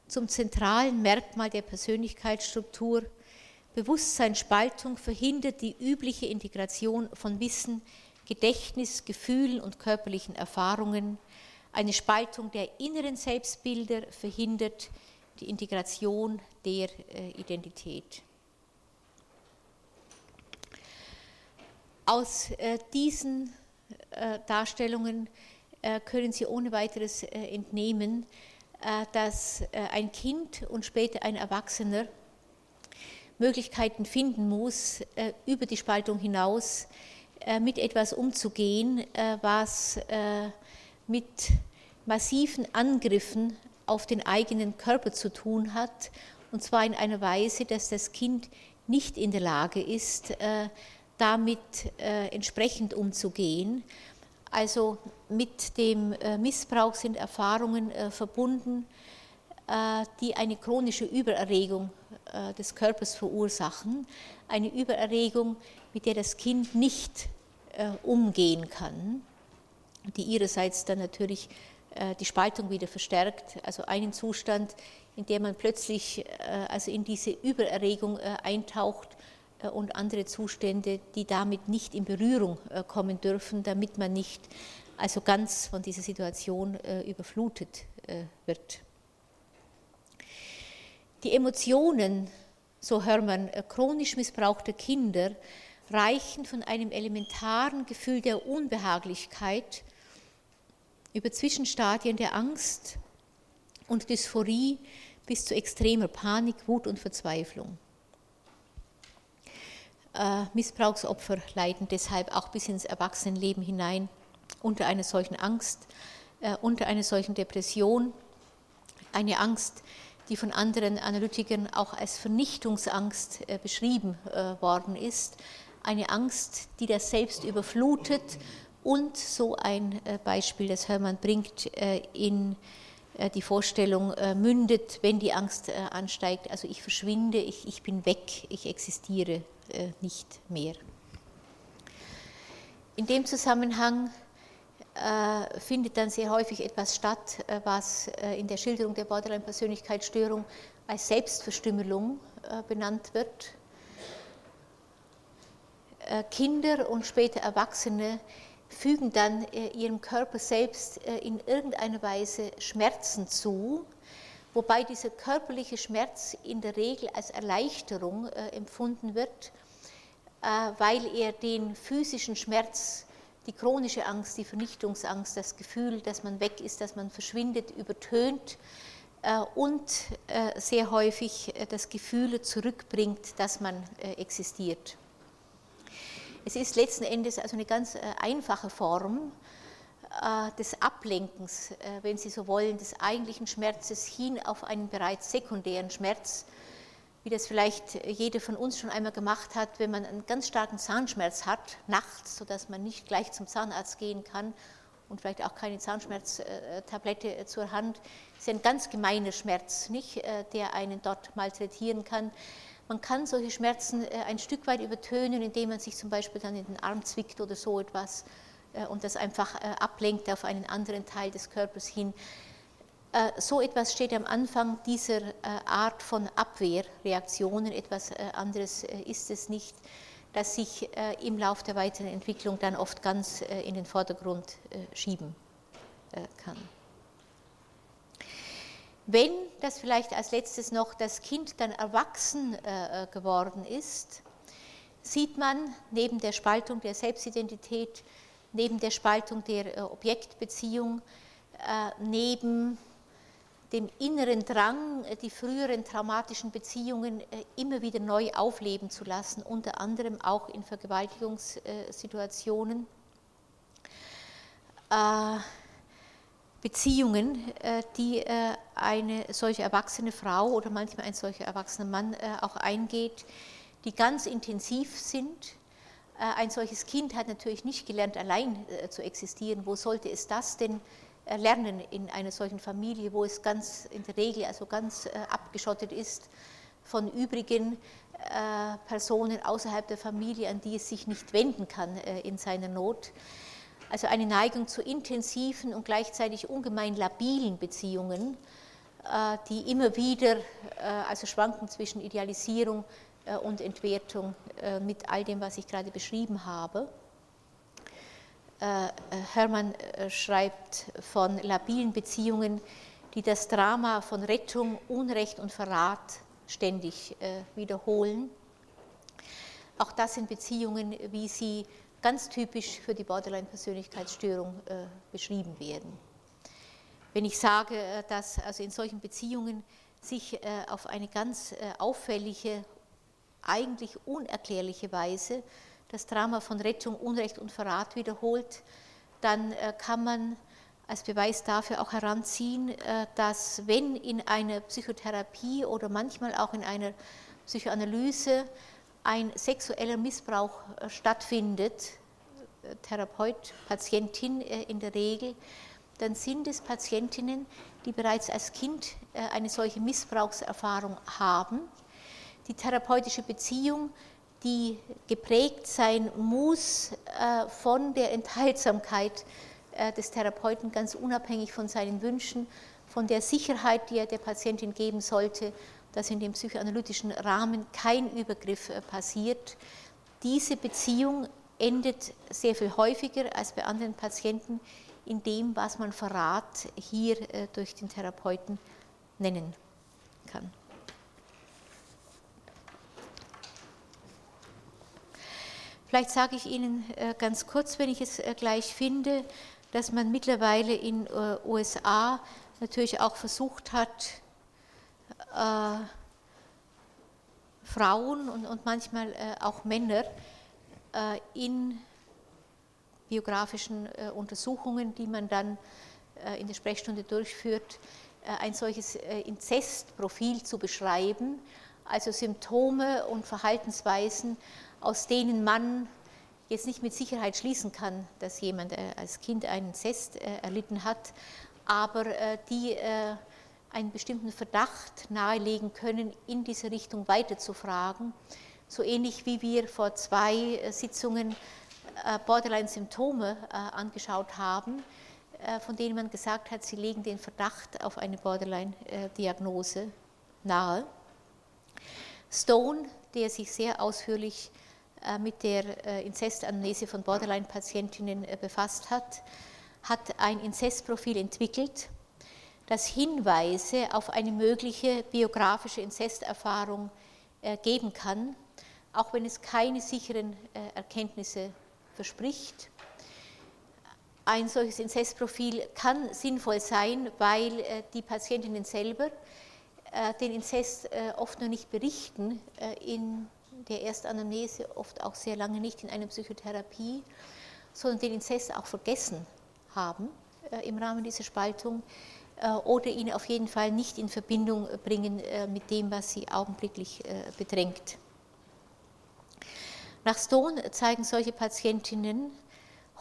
zum zentralen Merkmal der Persönlichkeitsstruktur. Bewusstseinsspaltung verhindert die übliche Integration von Wissen, Gedächtnis, Gefühlen und körperlichen Erfahrungen. Eine Spaltung der inneren Selbstbilder verhindert die Integration der äh, Identität. Aus äh, diesen äh, Darstellungen können Sie ohne weiteres äh, entnehmen, äh, dass ein Kind und später ein Erwachsener Möglichkeiten finden muss, über die Spaltung hinaus mit etwas umzugehen, was mit massiven Angriffen auf den eigenen Körper zu tun hat, und zwar in einer Weise, dass das Kind nicht in der Lage ist, damit entsprechend umzugehen also mit dem äh, Missbrauch sind Erfahrungen äh, verbunden, äh, die eine chronische Übererregung des Körpers verursachen, eine Übererregung, mit der das Kind nicht umgehen kann, die ihrerseits dann natürlich die Spaltung wieder verstärkt, also einen Zustand, in dem man plötzlich also in diese Übererregung eintaucht und andere Zustände, die damit nicht in Berührung äh, kommen dürfen, damit man nicht also ganz von dieser Situation äh, überflutet wird. Die Emotionen, so hört man, chronisch missbrauchter Kinder reichen von einem elementaren Gefühl der Unbehaglichkeit über Zwischenstadien der Angst und Dysphorie bis zu extremer Panik, Wut und Verzweiflung. Missbrauchsopfer leiden deshalb auch bis ins Erwachsenenleben hinein unter einer solchen Angst, unter einer solchen Depression. Eine Angst, die von anderen Analytikern auch als Vernichtungsangst beschrieben worden ist. Eine Angst, die das Selbst überflutet und so ein Beispiel, das Hermann bringt, in äh, die Vorstellung äh, mündet, wenn die Angst äh, ansteigt, also ich verschwinde, ich, ich bin weg, ich existiere nicht mehr. In dem Zusammenhang findet dann sehr häufig etwas statt, was in der Schilderung der Borderline-Persönlichkeitsstörung als Selbstverstümmelung benannt wird. Kinder und später Erwachsene fügen dann äh, ihrem Körper selbst äh, in irgendeiner Weise Schmerzen zu, wobei dieser körperliche Schmerz in der Regel als Erleichterung äh, empfunden wird, weil er den physischen Schmerz, die chronische Angst, die Vernichtungsangst, das Gefühl, dass man weg ist, dass man verschwindet, übertönt und sehr häufig das Gefühl zurückbringt, dass man existiert. Es ist letzten Endes also eine ganz äh, einfache Form äh, des Ablenkens, äh, wenn Sie so wollen, des eigentlichen Schmerzes hin auf einen bereits sekundären Schmerz, wie das vielleicht jeder von uns schon einmal gemacht hat, wenn man einen ganz starken Zahnschmerz hat, nachts, sodass man nicht gleich zum Zahnarzt gehen kann und vielleicht auch keine Zahnschmerztablette zur Hand. Ist ein ganz gemeiner Schmerz, nicht, der einen dort malträtieren kann. Man kann solche Schmerzen äh, ein Stück weit übertönen, indem man sich zum Beispiel dann in den Arm zwickt oder so etwas äh, und das einfach äh, ablenkt auf einen anderen Teil des Körpers hin. So etwas steht am Anfang dieser Art von Abwehrreaktionen, etwas anderes ist es nicht, das sich im Laufe der weiteren Entwicklung dann oft ganz in den Vordergrund schieben kann. Wenn das vielleicht als letztes noch das Kind dann erwachsen äh, äh, geworden ist, sieht man neben der Spaltung der Selbstidentität, neben der Spaltung der äh, Objektbeziehung, neben dem inneren Drang, die früheren traumatischen Beziehungen immer wieder neu aufleben zu lassen, unter anderem auch in Vergewaltigungssituationen. Beziehungen, äh, die äh, eine solche erwachsene Frau oder manchmal ein solcher erwachsener Mann äh, auch eingeht, die ganz intensiv sind. Ein solches Kind hat natürlich nicht gelernt, allein zu existieren. Wo sollte es das denn lernen in einer solchen Familie, wo es ganz in der Regel also ganz abgeschottet ist von übrigen Personen außerhalb der Familie, an die es sich nicht wenden kann in seiner Not? also eine Neigung zu intensiven und gleichzeitig ungemein labilen Beziehungen, äh, die immer wieder äh, also schwanken zwischen Idealisierung äh, und Entwertung mit all dem, was ich gerade beschrieben habe. Hermann schreibt von labilen Beziehungen, die das Drama von Rettung, Unrecht und Verrat ständig wiederholen. Auch das sind Beziehungen, wie sie ganz typisch für die Borderline-Persönlichkeitsstörung äh, beschrieben werden. Wenn ich sage, äh, dass also in solchen Beziehungen sich äh, auf eine ganz äh, auffällige, eigentlich unerklärliche Weise das Drama von Rettung, Unrecht und Verrat wiederholt, dann äh, kann man als Beweis dafür auch heranziehen, äh, dass wenn in einer Psychotherapie oder manchmal auch in einer Psychoanalyse ein sexueller Missbrauch äh, stattfindet, Therapeut, Patientin in der Regel, dann sind es Patientinnen, die bereits als Kind eine solche Missbrauchserfahrung haben. Die therapeutische Beziehung, die geprägt sein muss von der Enthaltsamkeit des Therapeuten, ganz unabhängig von seinen Wünschen, von der Sicherheit, die er der Patientin geben sollte, dass in dem psychoanalytischen Rahmen kein Übergriff äh, passiert. Diese Beziehung endet sehr viel häufiger als bei anderen Patienten in dem, was man Verrat hier äh, durch den Therapeuten nennen kann. Vielleicht sage ich Ihnen äh, ganz kurz, wenn ich es gleich finde, dass man mittlerweile in den USA natürlich auch versucht hat, äh, Frauen und manchmal auch Männer in biografischen Untersuchungen, die man dann in der Sprechstunde durchführt, ein solches Inzestprofil zu beschreiben, also Symptome und Verhaltensweisen, aus denen man jetzt nicht mit Sicherheit schließen kann, dass jemand äh, als Kind einen Zest äh, erlitten hat, aber äh, die einen bestimmten Verdacht nahelegen können, in diese Richtung weiterzufragen. So ähnlich wie wir vor zwei Sitzungen Borderline-Symptome angeschaut haben, von denen man gesagt hat, sie legen den Verdacht auf eine Borderline-Diagnose nahe. Stone, der sich sehr ausführlich äh, mit der äh, Inzestanamnese von Borderline-Patientinnen äh, befasst hat, hat ein Inzestprofil entwickelt, das Hinweise auf eine mögliche biografische Inzesterfahrung geben kann, auch wenn es keine sicheren Erkenntnisse verspricht. Ein solches Inzestprofil kann sinnvoll sein, weil die Patientinnen selber den Inzest oft noch nicht berichten in der Erstanamnese, oft auch sehr lange nicht in einer Psychotherapie, sondern den Inzest auch vergessen haben äh, im Rahmen dieser Spaltung äh, oder ihn auf jeden Fall nicht in Verbindung bringen äh, mit dem, was sie augenblicklich äh, bedrängt. Nach Stone zeigen solche Patientinnen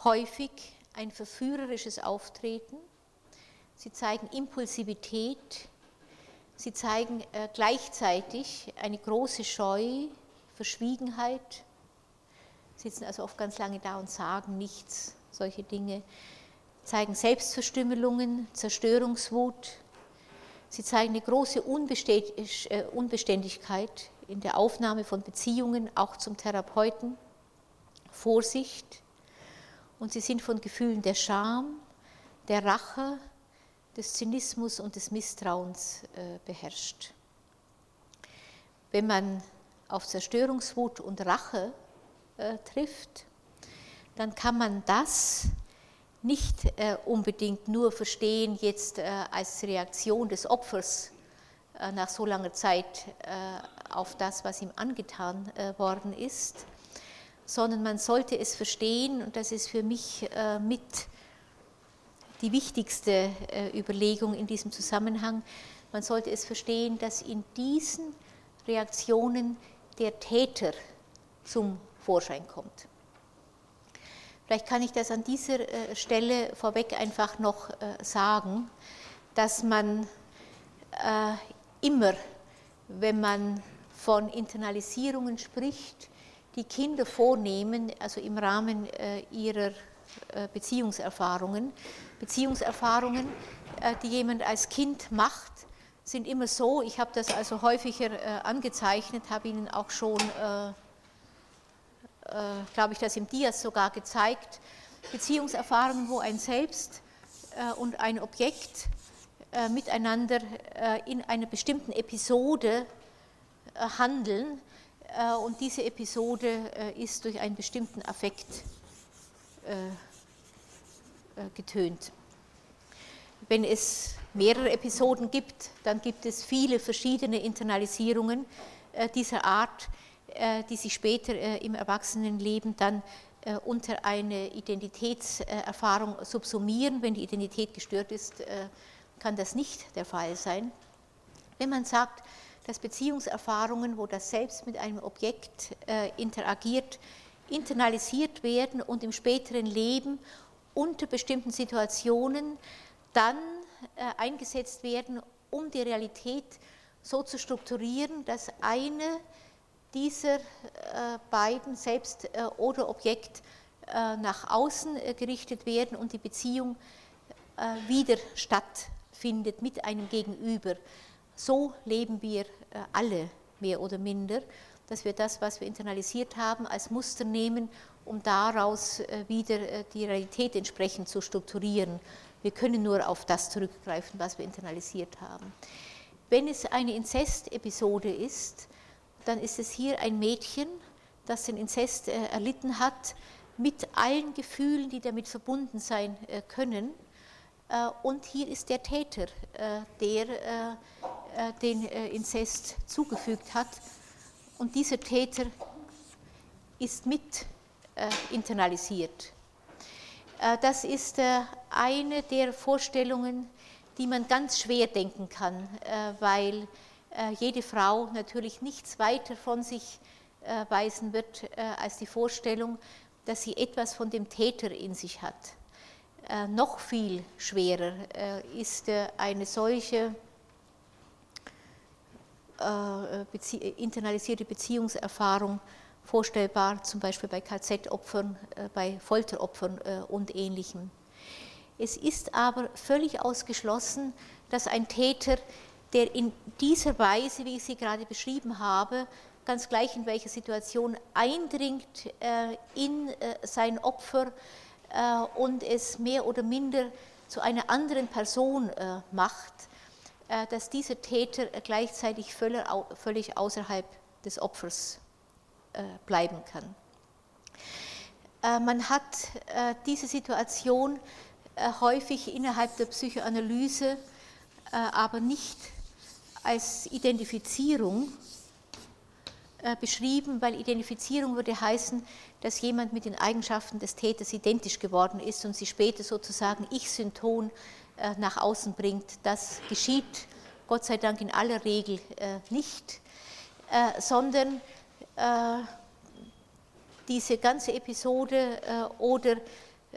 häufig ein verführerisches Auftreten, sie zeigen Impulsivität, sie zeigen äh, gleichzeitig eine große Scheu Verschwiegenheit, sitzen also oft ganz lange da und sagen nichts, solche Dinge, zeigen Selbstverstümmelungen, Zerstörungswut, sie zeigen eine große äh, Unbeständigkeit in der Aufnahme von Beziehungen, auch zum Therapeuten, Vorsicht. Und sie sind von Gefühlen der Scham, der Rache, des Zynismus und des Misstrauens äh, beherrscht. Wenn man auf Zerstörungswut und Rache äh, trifft, dann kann man das nicht äh, unbedingt nur verstehen jetzt äh, als Reaktion des Opfers äh, nach so langer Zeit äh, auf das, was ihm angetan äh, worden ist, sondern man sollte es verstehen, und das ist für mich mit die wichtigste Überlegung in diesem Zusammenhang, man sollte es verstehen, dass in diesen Reaktionen der Täter zum Vorschein kommt. Vielleicht kann ich das an dieser äh, Stelle vorweg einfach noch äh, sagen, dass man äh, immer, wenn man von Internalisierungen spricht, die Kinder vornehmen, also im Rahmen ihrer Beziehungserfahrungen, Beziehungserfahrungen, die jemand als Kind macht, sind immer so, ich habe das also häufiger äh, angezeichnet, habe Ihnen auch schon, äh, äh, glaube ich, das im Dias sogar gezeigt, Beziehungserfahrungen, wo ein Selbst äh, und ein Objekt äh, miteinander äh, in einer bestimmten Episode handeln und diese Episode ist durch einen bestimmten Affekt getönt. Wenn es mehrere Episoden gibt, dann gibt es viele verschiedene Internalisierungen äh, dieser Art, äh, die sich später äh, im Erwachsenenleben dann unter eine Identitätserfahrung subsumieren. Wenn die Identität gestört ist, kann das nicht der Fall sein. Wenn man sagt, dass Beziehungserfahrungen, wo das Selbst mit einem Objekt interagiert, internalisiert werden und im späteren Leben unter bestimmten Situationen dann äh, eingesetzt werden, um die Realität so zu strukturieren, dass eine dieser äh, beiden Selbst äh, oder Objekt nach außen gerichtet werden und die Beziehung wieder stattfindet mit einem Gegenüber. So leben wir alle mehr oder minder, dass wir das, was wir internalisiert haben, als Muster nehmen, um daraus wieder die Realität entsprechend zu strukturieren. Wir können nur auf das zurückgreifen, was wir internalisiert haben. Wenn es eine Inzestepisode ist, dann ist es hier ein Mädchen, das den Inzest äh, erlitten hat, mit allen Gefühlen, die damit verbunden sein äh, können. Äh, und hier ist der Täter, der den Inzest zugefügt hat. und dieser Täter ist mit internalisiert. Äh, das ist äh, eine der Vorstellungen, die man ganz schwer denken kann, äh, weil jede Frau natürlich nichts weiter von sich weisen wird als die Vorstellung, dass sie etwas von dem Täter in sich hat. Noch viel schwerer ist eine solche internalisierte Beziehungserfahrung vorstellbar, zum Beispiel bei KZ-Opfern, bei Folteropfern und ähnlichem. Es ist aber völlig ausgeschlossen, dass ein Täter, der in dieser Weise, wie ich sie gerade beschrieben habe, ganz gleich in welcher Situation eindringt äh, in äh, sein Opfer äh, und es mehr oder minder zu einer anderen Person macht, dass dieser Täter gleichzeitig völlig außerhalb des Opfers bleiben kann. Man hat diese Situation äh, häufig innerhalb der Psychoanalyse, äh, aber nicht als Identifizierung äh, beschrieben, weil Identifizierung würde heißen, dass jemand mit den Eigenschaften des Täters identisch geworden ist und sie später sozusagen Ich-Synton nach außen bringt. Das geschieht Gott sei Dank in aller Regel nicht, sondern diese ganze Episode oder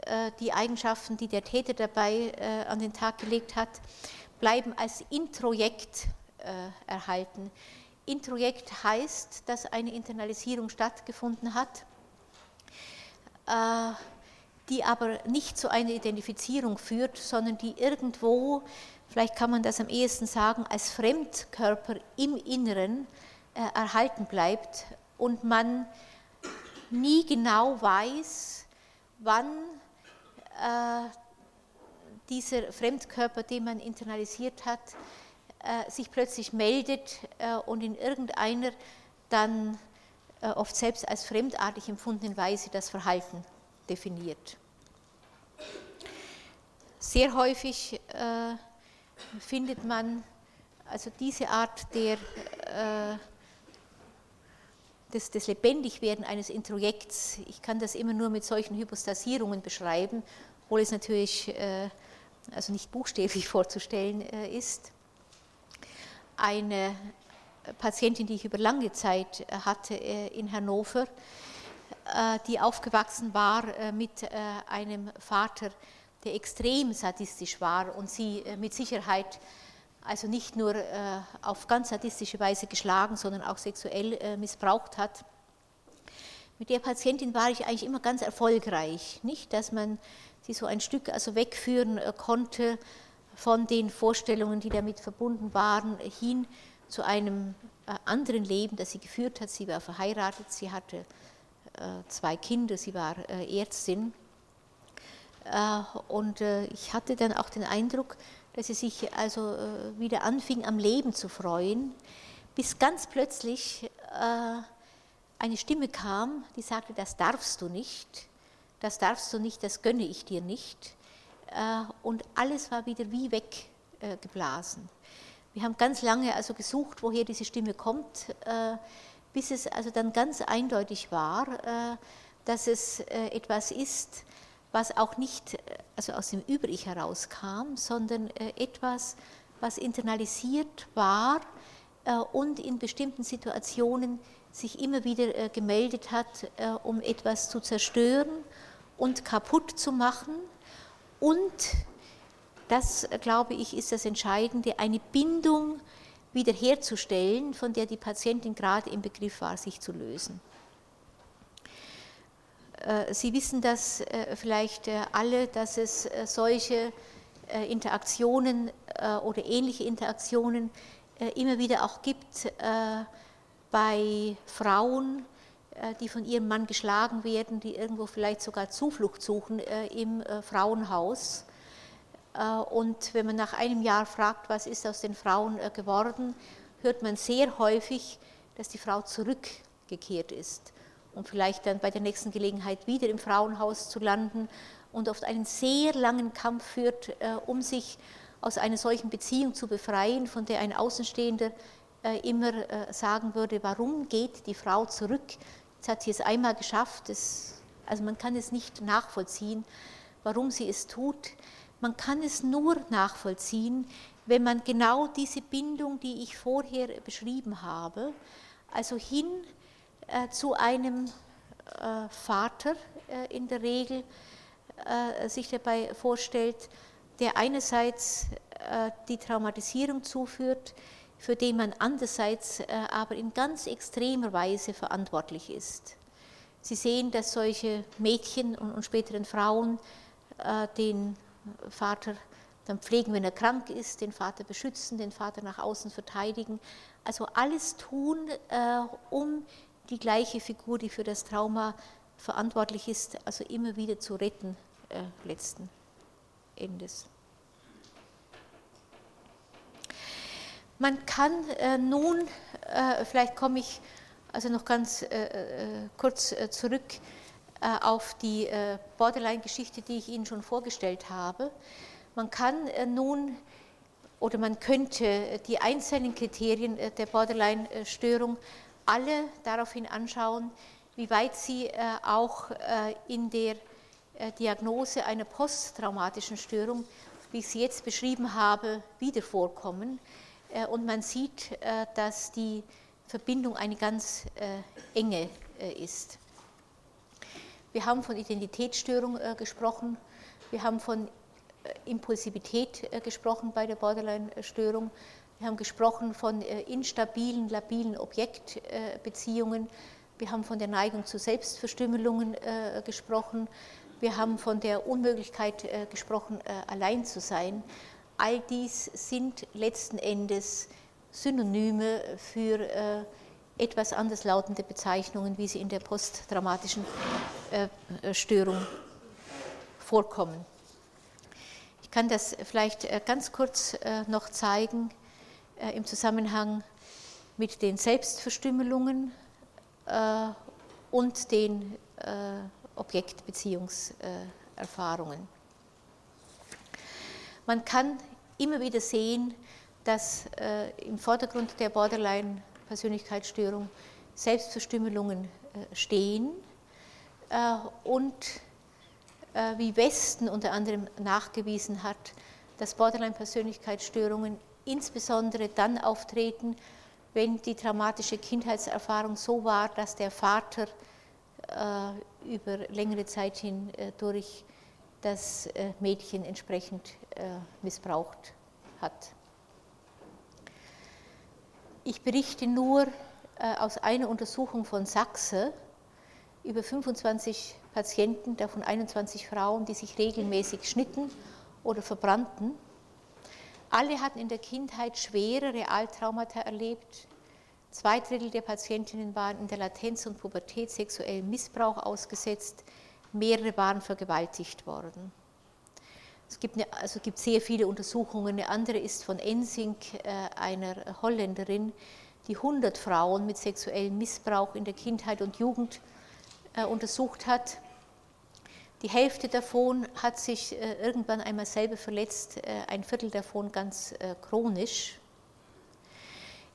äh, die Eigenschaften, die der Täter dabei äh, an den Tag gelegt hat, bleiben als Introjekt äh, erhalten. Introjekt heißt, dass eine Internalisierung stattgefunden hat, die aber nicht zu einer Identifizierung führt, sondern die irgendwo, vielleicht kann man das am ehesten sagen, als Fremdkörper im Inneren erhalten bleibt und man nie genau weiß, wann äh, dieser Fremdkörper, den man internalisiert hat, äh, sich plötzlich meldet äh, und in irgendeiner dann oft selbst als fremdartig empfundenen Weise das Verhalten definiert. Sehr häufig findet man also diese Art der, des, des Lebendigwerden eines Introjekts. Ich kann das immer nur mit solchen Hypostasierungen beschreiben obwohl es natürlich äh, also nicht buchstäblich [LAUGHS] vorzustellen äh, ist. Eine Patientin, die ich über lange Zeit äh, hatte in Hannover, die aufgewachsen war mit einem Vater, der extrem sadistisch war und sie mit Sicherheit also nicht nur auf ganz sadistische Weise geschlagen, sondern auch sexuell missbraucht hat. Mit der Patientin war ich eigentlich immer ganz erfolgreich, nicht, dass man sie so ein Stück also wegführen äh, konnte von den Vorstellungen, die damit verbunden waren, hin zu einem äh, anderen Leben, das sie geführt hat. Sie war verheiratet, sie hatte äh, zwei Kinder, sie war Ärztin. Und ich hatte dann auch den Eindruck, dass sie sich also wieder anfing, am Leben zu freuen, bis ganz plötzlich eine Stimme kam, die sagte, das darfst du nicht das darfst du nicht, das gönne ich dir nicht. Äh, und alles war wieder wie weggeblasen. Wir haben ganz lange also gesucht, woher diese Stimme kommt, äh, bis es also dann ganz eindeutig war, äh, dass es etwas ist, was auch nicht also aus dem Übrig herauskam, sondern etwas, was internalisiert war und in bestimmten Situationen sich immer wieder gemeldet hat, um etwas zu zerstören und kaputt zu machen und, das glaube ich, ist das Entscheidende, eine Bindung wiederherzustellen, von der die Patientin gerade im Begriff war, sich zu lösen. Äh, Sie wissen das äh, vielleicht äh, alle, dass es solche Interaktionen oder ähnliche Interaktionen immer wieder auch gibt bei Frauen, die von ihrem Mann geschlagen werden, die irgendwo vielleicht sogar Zuflucht suchen im Frauenhaus. Und wenn man nach einem Jahr fragt, was ist aus den Frauen geworden, hört man sehr häufig, dass die Frau zurückgekehrt ist um vielleicht dann bei der nächsten Gelegenheit wieder im Frauenhaus zu landen und oft einen sehr langen Kampf führt, um sich aus einer solchen Beziehung zu befreien, von der ein Außenstehender immer sagen würde, warum geht die Frau zurück? Jetzt hat sie es einmal geschafft, das, also man kann es nicht nachvollziehen, warum sie es tut. Man kann es nur nachvollziehen, wenn man genau diese Bindung, die ich vorher beschrieben habe, also hin äh, zu einem äh, Vater äh, in der Regel äh, sich dabei vorstellt, der einerseits äh, die Traumatisierung zuführt, für den man andererseits äh, aber in ganz extremer Weise verantwortlich ist. Sie sehen, dass solche Mädchen und späteren Frauen den Vater dann pflegen, wenn er krank ist, den Vater beschützen, den Vater nach außen verteidigen. Also alles tun, um die gleiche Figur, die für das Trauma verantwortlich ist, also immer wieder zu retten äh, letzten Endes. Man kann äh, nun, äh, vielleicht komme ich also noch ganz äh, äh, kurz äh, zurück auf die Borderline-Geschichte, die ich Ihnen schon vorgestellt habe. Man kann nun oder man könnte die einzelnen Kriterien der Borderline-Störung alle daraufhin anschauen, wie weit sie auch in der äh, Diagnose einer posttraumatischen Störung, wie ich sie jetzt beschrieben habe, wieder vorkommen. Äh, und man sieht, äh, dass die Verbindung eine ganz enge ist. Wir haben von Identitätsstörung gesprochen, wir haben von Impulsivität gesprochen bei der Borderline-Störung, wir haben gesprochen von instabilen, labilen Objektbeziehungen, wir haben von der Neigung zu Selbstverstümmelungen gesprochen, wir haben von der Unmöglichkeit äh, gesprochen, äh, allein zu sein. All dies sind letzten Endes Synonyme für äh, etwas anders lautende Bezeichnungen, wie sie in der posttraumatischen Störung vorkommen. Ich kann das vielleicht ganz kurz noch zeigen im Zusammenhang mit den Selbstverstümmelungen und den Objektbeziehungserfahrungen. Man kann immer wieder sehen, dass äh, im Vordergrund der Borderline-Persönlichkeitsstörung Selbstverstümmelungen äh, stehen äh, und wie Westen unter anderem nachgewiesen hat, dass Borderline-Persönlichkeitsstörungen insbesondere dann auftreten, wenn die traumatische Kindheitserfahrung so war, dass der Vater äh, über längere Zeit hin äh, durch das äh, Mädchen entsprechend missbraucht hat. Ich berichte nur aus einer Untersuchung von Sachse über 25 Patienten, davon 21 Frauen, die sich regelmäßig schnitten oder verbrannten. Alle hatten in der Kindheit schwere Realtraumata erlebt, Zwei Drittel der Patientinnen waren in der Latenz und Pubertät sexuellem Missbrauch ausgesetzt, mehrere waren vergewaltigt worden. Es gibt, eine, also gibt sehr viele Untersuchungen. Eine andere ist von Ensing, äh, einer Holländerin, die 100 Frauen mit sexuellem Missbrauch in der Kindheit und Jugend äh, untersucht hat. Die Hälfte davon hat sich äh, irgendwann einmal selber verletzt, ein Viertel davon ganz chronisch.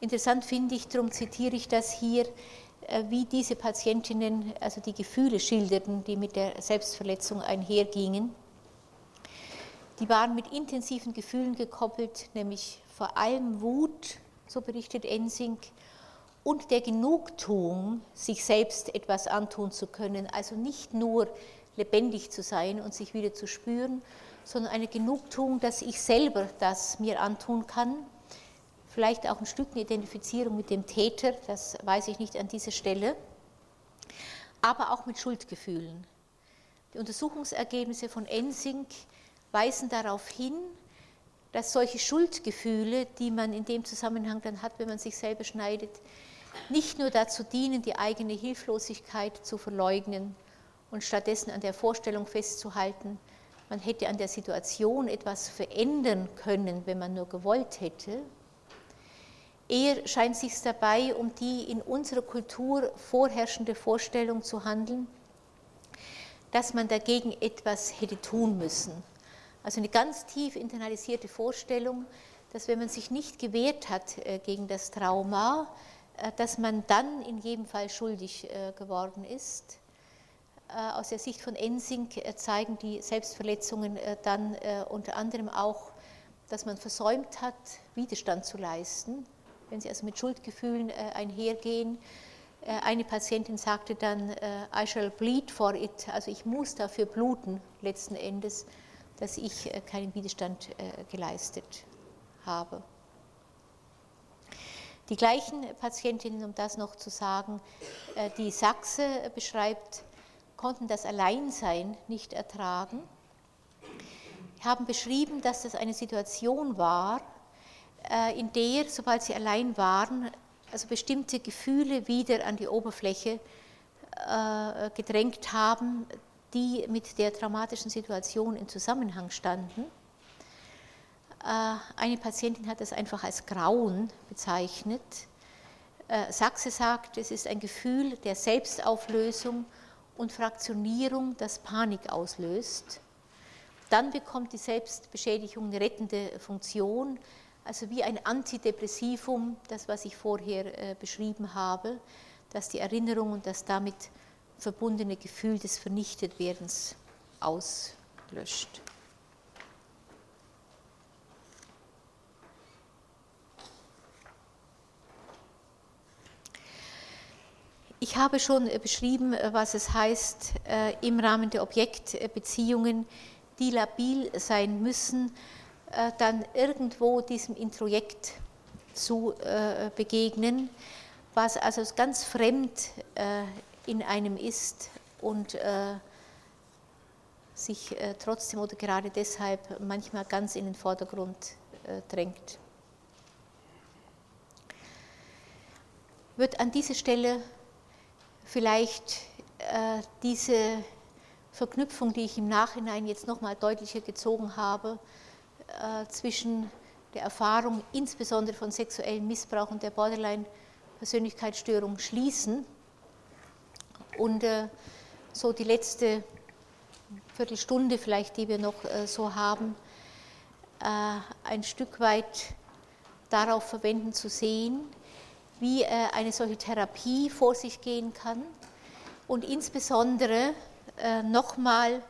Interessant finde ich, darum zitiere ich das hier, äh, wie diese Patientinnen also die Gefühle schilderten, die mit der Selbstverletzung einhergingen. Die waren mit intensiven Gefühlen gekoppelt, nämlich vor allem Wut, so berichtet Ensing, und der Genugtuung, sich selbst etwas antun zu können, also nicht nur lebendig zu sein und sich wieder zu spüren, sondern eine Genugtuung, dass ich selber das mir antun kann vielleicht auch ein Stück eine Identifizierung mit dem Täter, das weiß ich nicht an dieser Stelle, aber auch mit Schuldgefühlen. Die Untersuchungsergebnisse von Ensing weisen darauf hin, dass solche Schuldgefühle, die man in dem Zusammenhang dann hat, wenn man sich selber schneidet, nicht nur dazu dienen, die eigene Hilflosigkeit zu verleugnen und stattdessen an der Vorstellung festzuhalten, man hätte an der Situation etwas verändern können, wenn man nur gewollt hätte, Eher scheint es sich dabei um die in unserer Kultur vorherrschende Vorstellung zu handeln, dass man dagegen etwas hätte tun müssen. Also eine ganz tief internalisierte Vorstellung, dass wenn man sich nicht gewehrt hat gegen das Trauma, dass man dann in jedem Fall schuldig geworden ist. Aus der Sicht von Ensing zeigen die Selbstverletzungen dann unter anderem auch, dass man versäumt hat, Widerstand zu leisten, wenn sie also mit Schuldgefühlen einhergehen. Eine Patientin sagte dann, I shall bleed for it, also ich muss dafür bluten letzten Endes, dass ich keinen Widerstand geleistet habe. Die gleichen Patientinnen, um das noch zu sagen, die Sachse beschreibt, konnten das Alleinsein nicht ertragen, haben beschrieben, dass das eine Situation war, in der, sobald sie allein waren, also bestimmte Gefühle wieder an die Oberfläche gedrängt haben, die mit der traumatischen Situation in Zusammenhang standen. Eine Patientin hat das einfach als Grauen bezeichnet. Sachse sagt, es ist ein Gefühl der Selbstauflösung und Fraktionierung, das Panik auslöst. Dann bekommt die Selbstbeschädigung eine rettende Funktion, also wie ein Antidepressivum, das, was ich vorher beschrieben habe, das die Erinnerung und das damit verbundene Gefühl des Vernichtetwerdens auslöscht. Ich habe schon beschrieben, was es heißt, im Rahmen der Objektbeziehungen, die labil sein müssen, dann irgendwo diesem Introjekt zu begegnen, was also ganz fremd in einem ist und sich trotzdem oder gerade deshalb manchmal ganz in den Vordergrund drängt. Wird an dieser Stelle vielleicht äh, diese Verknüpfung, die ich im Nachhinein jetzt nochmal deutlicher gezogen habe, äh, zwischen der Erfahrung insbesondere von sexuellem Missbrauch und der Borderline-Persönlichkeitsstörung schließen und äh, so die letzte Viertelstunde vielleicht, die wir noch äh, so haben, äh, ein Stück weit darauf verwenden zu sehen, wie äh, eine solche Therapie vor sich gehen kann. Und insbesondere äh, nochmal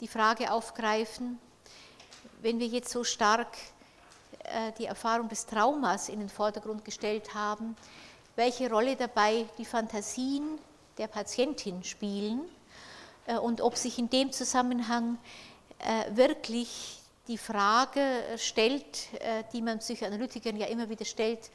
die Frage aufgreifen, wenn wir jetzt so stark äh, die Erfahrung des Traumas in den Vordergrund gestellt haben, welche Rolle dabei die Fantasien der Patientin spielen und ob sich in dem Zusammenhang wirklich die Frage stellt, die man Psychoanalytikern ja immer wieder stellt,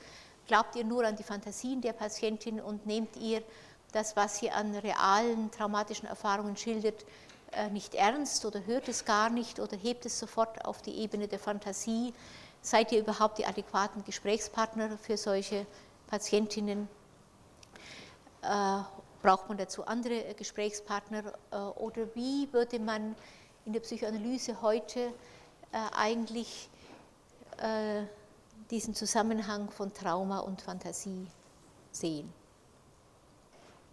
Glaubt ihr nur an die Fantasien der Patientin und nehmt ihr das, was sie an realen traumatischen Erfahrungen schildert, äh, nicht ernst oder hört es gar nicht oder hebt es sofort auf die Ebene der Fantasie? Seid ihr überhaupt die adäquaten Gesprächspartner für solche Patientinnen? Äh, braucht man dazu andere Gesprächspartner? Äh, oder wie würde man in der Psychoanalyse heute eigentlich diesen Zusammenhang von Trauma und Fantasie sehen.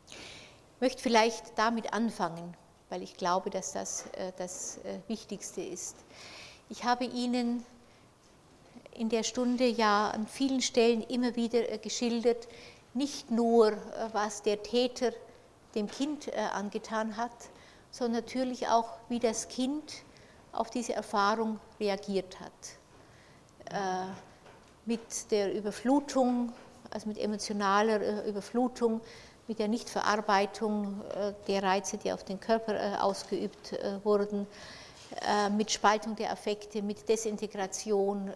Ich möchte vielleicht damit anfangen, weil ich glaube, dass das äh, das äh, Wichtigste ist. Ich habe Ihnen in der Stunde ja an vielen Stellen immer wieder äh, geschildert, nicht nur, was der Täter dem Kind angetan hat, sondern natürlich auch, wie das Kind auf diese Erfahrung reagiert hat mit der Überflutung, also mit emotionaler äh, Überflutung, mit der Nichtverarbeitung äh, der Reize, die auf den Körper äh, ausgeübt wurden, mit Spaltung der Affekte, mit Desintegration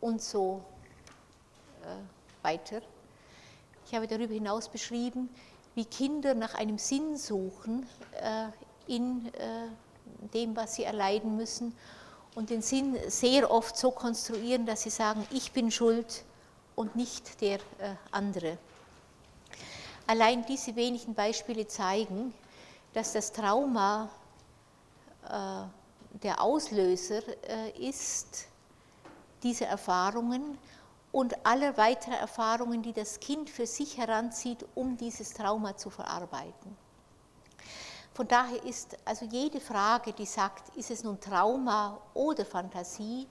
und so weiter. Ich habe darüber hinaus beschrieben, wie Kinder nach einem Sinn suchen in dem, was sie erleiden müssen und den Sinn sehr oft so konstruieren, dass sie sagen, ich bin schuld und nicht der äh, andere. Allein diese wenigen Beispiele zeigen, dass das Trauma äh, der Auslöser äh, ist dieser Erfahrungen und aller weiteren Erfahrungen, die das Kind für sich heranzieht, um dieses Trauma zu verarbeiten. Von daher ist also jede Frage, die sagt, ist es nun Trauma oder Fantasie,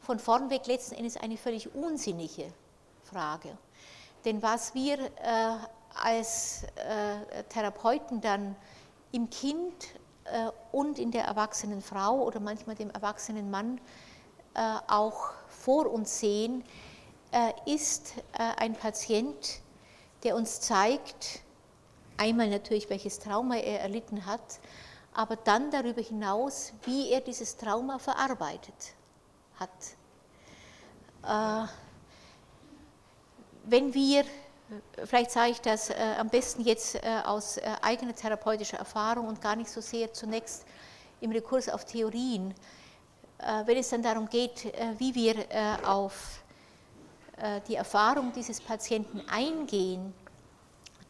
von vorn weg letzten Endes eine völlig unsinnige Frage. Denn was wir äh, als äh, Therapeuten dann im Kind äh, und in der erwachsenen Frau oder manchmal dem erwachsenen Mann äh, auch vor uns sehen, äh, ist äh, ein Patient, der uns zeigt, einmal natürlich, welches Trauma er erlitten hat, aber dann darüber hinaus, wie er dieses Trauma verarbeitet hat. Äh, wenn wir, vielleicht sage ich das äh, am besten jetzt äh, aus eigener therapeutischer Erfahrung und gar nicht so sehr zunächst im Rekurs auf Theorien, wenn es dann darum geht, wie wir auf die Erfahrung dieses Patienten eingehen,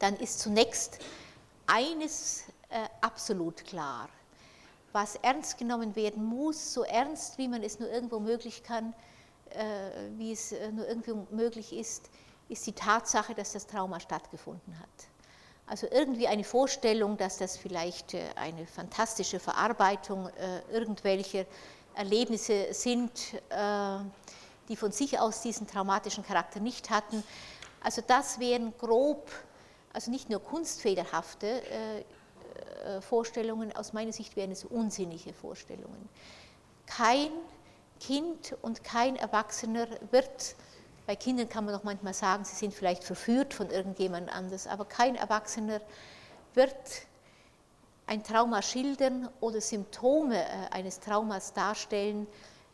dann ist zunächst eines absolut klar. Was ernst genommen werden muss, so ernst wie man es nur irgendwo möglich kann, äh, wie es äh, nur irgendwie möglich ist, ist die Tatsache, dass das Trauma stattgefunden hat. Also irgendwie eine Vorstellung, dass das vielleicht äh, eine fantastische Verarbeitung irgendwelcher Erlebnisse sind, die von sich aus diesen traumatischen Charakter nicht hatten. Also das wären grob, also nicht nur kunstfederhafte Vorstellungen, aus meiner Sicht wären es unsinnige Vorstellungen. Kein Kind und kein Erwachsener wird, bei Kindern kann man doch manchmal sagen, sie sind vielleicht verführt von irgendjemand anders, aber kein Erwachsener wird ein Trauma schildern oder Symptome äh, eines Traumas darstellen,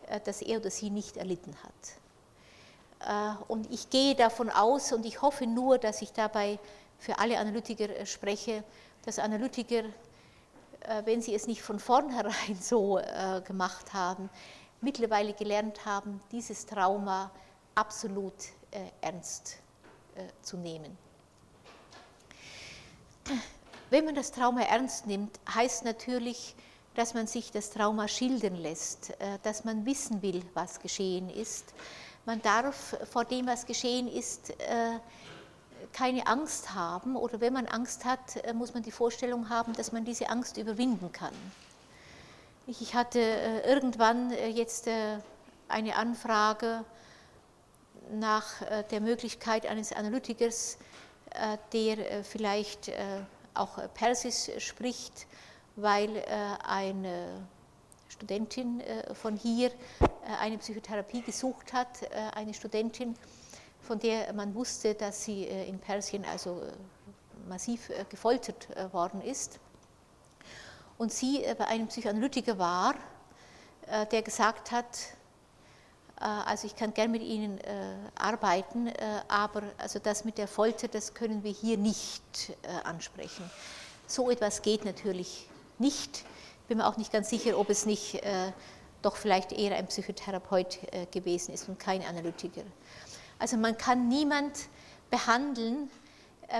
äh, das er oder sie nicht erlitten hat. Äh, und ich gehe davon aus und ich hoffe nur, dass ich dabei für alle Analytiker spreche, dass Analytiker, wenn sie es nicht von vornherein [LAUGHS] so gemacht haben, mittlerweile gelernt haben, dieses Trauma absolut äh, ernst äh, zu nehmen. Wenn man das Trauma ernst nimmt, heißt natürlich, dass man sich das Trauma schildern lässt, äh, dass man wissen will, was geschehen ist. Man darf vor dem, was geschehen ist, äh, keine Angst haben oder wenn man Angst hat, äh, muss man die Vorstellung haben, dass man diese Angst überwinden kann. Ich hatte äh, irgendwann äh, jetzt eine Anfrage nach der Möglichkeit eines Analytikers, der vielleicht auch Persisch spricht, weil eine Studentin von hier eine Psychotherapie gesucht hat, eine Studentin, von der man wusste, dass sie in Persien also massiv gefoltert worden ist und sie äh, bei einem Psychoanalytiker war, äh, der gesagt hat, äh, also ich kann gern mit Ihnen arbeiten, aber also das mit der Folter, das können wir hier nicht ansprechen. So etwas geht natürlich nicht. Ich bin mir auch nicht ganz sicher, ob es nicht doch vielleicht eher ein Psychotherapeut gewesen ist und kein Analytiker. Also man kann niemand behandeln,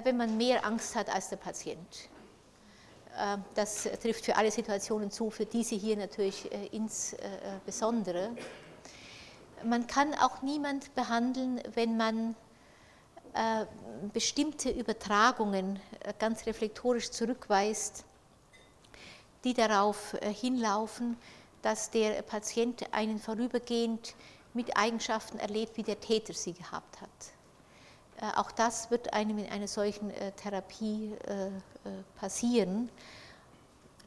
wenn man mehr Angst hat als der Patient. Ähm, das trifft für alle Situationen zu, für diese hier natürlich äh, insbesondere. Man kann auch niemand behandeln, wenn man äh, bestimmte Übertragungen äh, ganz reflektorisch zurückweist, die darauf hinlaufen, dass der Patient einen vorübergehend mit Eigenschaften erlebt, wie der Täter sie gehabt hat. Äh, auch das wird einem in einer solchen äh, Therapie äh, passieren.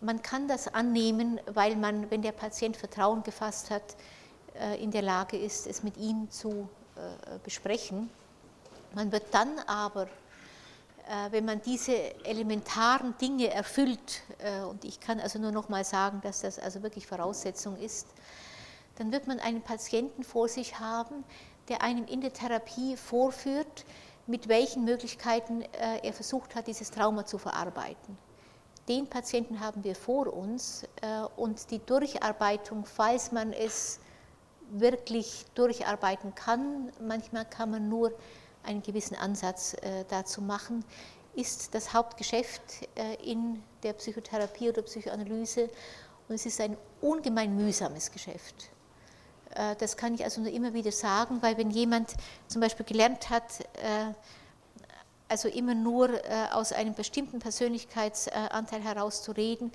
Man kann das annehmen, weil man, wenn der Patient Vertrauen gefasst hat, in der Lage ist, es mit ihm zu besprechen. Man wird dann aber, wenn man diese elementaren Dinge erfüllt, und ich kann also nur noch mal sagen, dass das also wirklich Voraussetzung ist, dann wird man einen Patienten vor sich haben, der einem in der Therapie vorführt, mit welchen Möglichkeiten äh, er versucht hat, dieses Trauma zu verarbeiten. Den Patienten haben wir vor uns äh, und die Durcharbeitung, falls man es wirklich durcharbeiten kann, manchmal kann man nur einen gewissen Ansatz äh, dazu machen, ist das Hauptgeschäft in der Psychotherapie oder Psychoanalyse und es ist ein ungemein mühsames Geschäft. Äh, das kann ich also nur immer wieder sagen, weil wenn jemand zum Beispiel gelernt hat, äh, also immer nur äh, aus einem bestimmten Persönlichkeitsanteil heraus zu reden,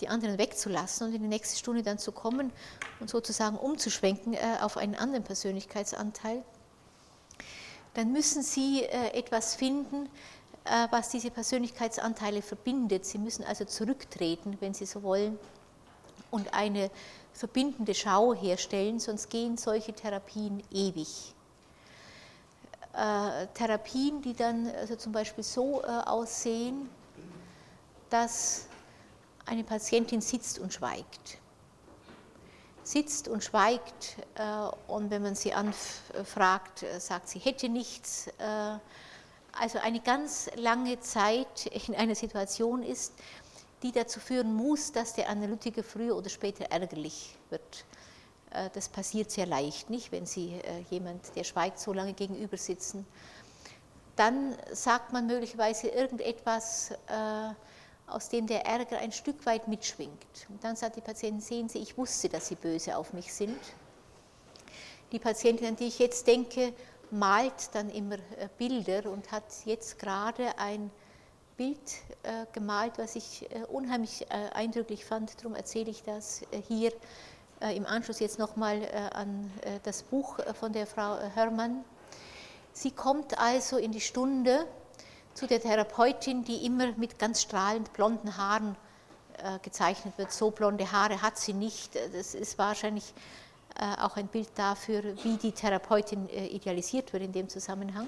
die anderen wegzulassen und in die nächste Stunde dann zu kommen und sozusagen umzuschwenken auf einen anderen Persönlichkeitsanteil, dann müssen Sie etwas finden, was diese Persönlichkeitsanteile verbindet. Sie müssen also zurücktreten, wenn Sie so wollen, und eine verbindende Schau herstellen, sonst gehen solche Therapien ewig. Therapien, die dann also zum Beispiel so aussehen, dass eine Patientin sitzt und schweigt. Sitzt und schweigt äh, und wenn man sie anfragt, äh, sagt sie hätte nichts. Äh, also eine ganz lange Zeit in einer Situation ist, die dazu führen muss, dass der Analytiker früher oder später ärgerlich wird. Das passiert sehr leicht, nicht, wenn Sie jemand, der schweigt, so lange gegenüber sitzen. Dann sagt man möglicherweise irgendetwas, aus dem der Ärger ein Stück weit mitschwingt. Und dann sagt die Patientin, sehen Sie, ich wusste, dass Sie böse auf mich sind. Die Patientin, an die ich jetzt denke, malt dann immer äh, Bilder und hat jetzt gerade ein Bild äh, gemalt, was ich äh, unheimlich eindrücklich fand. Darum erzähle ich das hier im Anschluss jetzt nochmal an das Buch von der Frau Hörmann. Sie kommt also in die Stunde, zu der Therapeutin, die immer mit ganz strahlend blonden Haaren äh, gezeichnet wird. So blonde Haare hat sie nicht. Das ist wahrscheinlich äh, auch ein Bild dafür, wie die Therapeutin äh, idealisiert wird in dem Zusammenhang.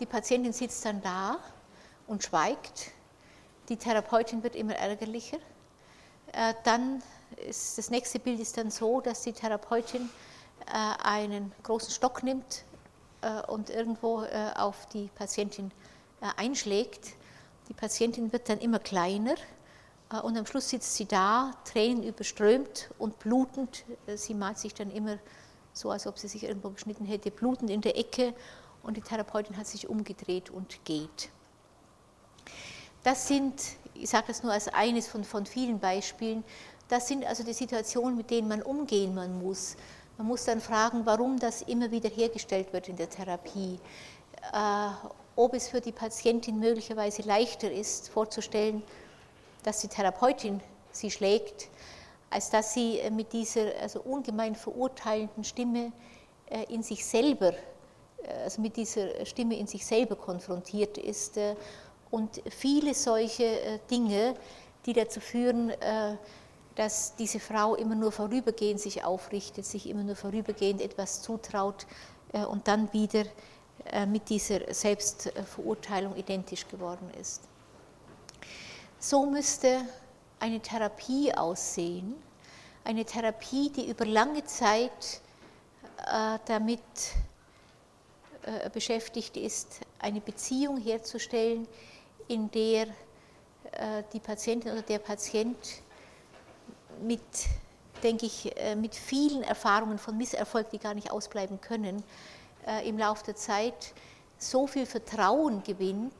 Die Patientin sitzt dann da und schweigt. Die Therapeutin wird immer ärgerlicher. Dann ist, das nächste Bild ist dann so, dass die Therapeutin einen großen Stock nimmt, äh, und irgendwo äh, auf die Patientin äh, einschlägt. Die Patientin wird dann immer kleiner und am Schluss sitzt sie da, Tränen überströmt und blutend. Sie malt sich dann immer so, als ob sie sich irgendwo geschnitten hätte, blutend in der Ecke und die Therapeutin hat sich umgedreht und geht. Das sind, ich sage das nur als eines von, von vielen Beispielen, das sind also die Situationen, mit denen man umgehen man muss. Man muss dann fragen, warum das immer wieder hergestellt wird in der Therapie. Äh, ob es für die Patientin möglicherweise leichter ist, vorzustellen, dass die Therapeutin sie schlägt, als dass sie mit dieser also ungemein verurteilenden Stimme äh, in sich selber, also mit dieser Stimme in sich selber konfrontiert ist. Und viele solche Dinge, die dazu führen, dass diese Frau immer nur vorübergehend sich aufrichtet, sich immer nur vorübergehend etwas zutraut äh, und dann wieder äh, mit dieser Selbstverurteilung identisch geworden ist. So müsste eine Therapie aussehen, eine Therapie, die über lange Zeit äh, damit beschäftigt ist, eine Beziehung herzustellen, in der die Patientin oder der Patient mit, denke ich, äh, mit vielen Erfahrungen von Misserfolg, die gar nicht ausbleiben können, äh, im Laufe der Zeit so viel Vertrauen gewinnt,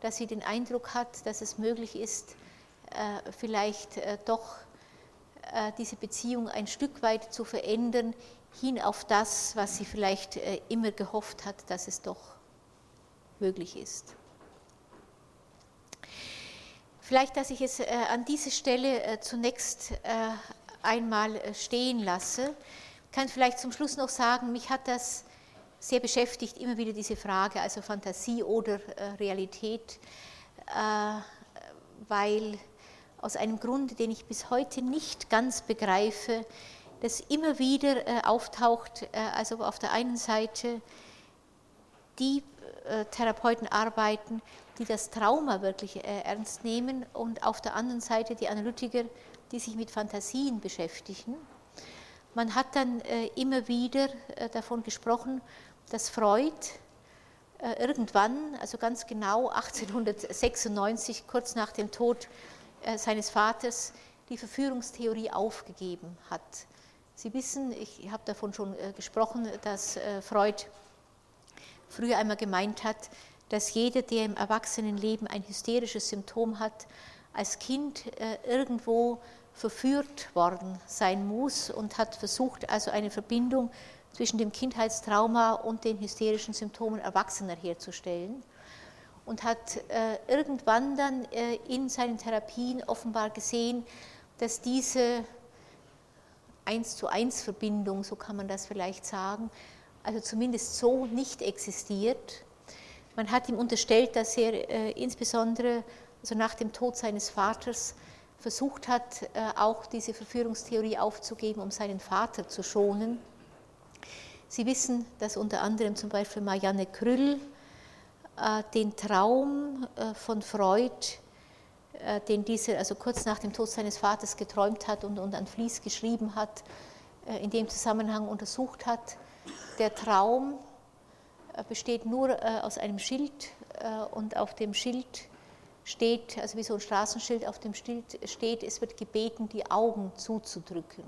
dass sie den Eindruck hat, dass es möglich ist, äh, vielleicht doch diese Beziehung ein Stück weit zu verändern, hin auf das, was sie vielleicht immer gehofft hat, dass es doch möglich ist. Vielleicht, dass ich es äh, an dieser Stelle äh, zunächst äh, einmal stehen lasse. Kann vielleicht zum Schluss noch sagen, mich hat das sehr beschäftigt, immer wieder diese Frage, also Fantasie oder Realität, weil aus einem Grund, den ich bis heute nicht ganz begreife, das immer wieder auftaucht, also auf der einen Seite die Therapeuten arbeiten, die das Trauma wirklich äh, ernst nehmen und auf der anderen Seite die Analytiker, die sich mit Fantasien beschäftigen. Man hat dann äh, immer wieder äh, davon gesprochen, dass Freud irgendwann, also ganz genau 1896, kurz nach dem Tod seines Vaters, die Verführungstheorie aufgegeben hat. Sie wissen, ich habe davon schon gesprochen, dass Freud früher einmal gemeint hat, dass jeder, der im Erwachsenenleben ein hysterisches Symptom hat, als Kind äh, irgendwo verführt worden sein muss und hat versucht, also eine Verbindung zwischen dem Kindheitstrauma und den hysterischen Symptomen Erwachsener herzustellen. und hat äh, irgendwann dann äh, in seinen Therapien offenbar gesehen, dass diese eins zu eins Verbindung, so kann man das vielleicht sagen, also zumindest so nicht existiert. Man hat ihm unterstellt, dass er äh, insbesondere also nach dem Tod seines Vaters versucht hat, äh, auch diese Verführungstheorie aufzugeben, um seinen Vater zu schonen. Sie wissen, dass unter anderem zum Beispiel Marianne Krüll äh, den Traum äh, von Freud, den diese also kurz nach dem Tod seines Vaters geträumt hat und, und an Fließ geschrieben hat, äh, in dem Zusammenhang untersucht hat. Der Traum äh, besteht nur äh, aus einem Schild und auf dem Schild steht, also wie so ein Straßenschild auf dem Schild steht, es wird gebeten, die Augen zuzudrücken.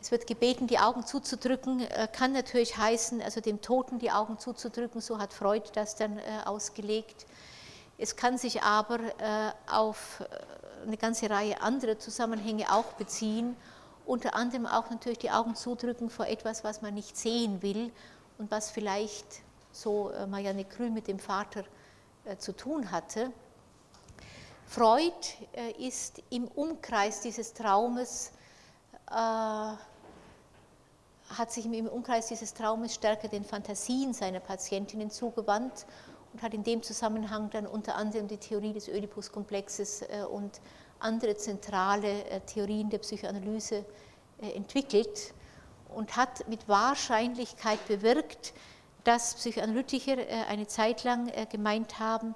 Es wird gebeten, die Augen zuzudrücken, äh, kann natürlich heißen, also dem Toten die Augen zuzudrücken, so hat Freud das dann äh, ausgelegt. Es kann sich aber äh, auf eine ganze Reihe anderer Zusammenhänge auch beziehen, unter anderem auch natürlich die Augen zudrücken vor etwas, was man nicht sehen will und was vielleicht, so Marianne Krüll mit dem Vater zu tun hatte. Freud ist im Umkreis dieses Traumes hat sich im Umkreis dieses Traumes stärker den Fantasien seiner Patientinnen zugewandt und hat in dem Zusammenhang dann unter anderem die Theorie des Oedipus-Komplexes äh, und andere zentrale äh, Theorien der Psychoanalyse äh, entwickelt und hat mit Wahrscheinlichkeit bewirkt, dass Psychoanalytiker eine Zeit lang gemeint haben,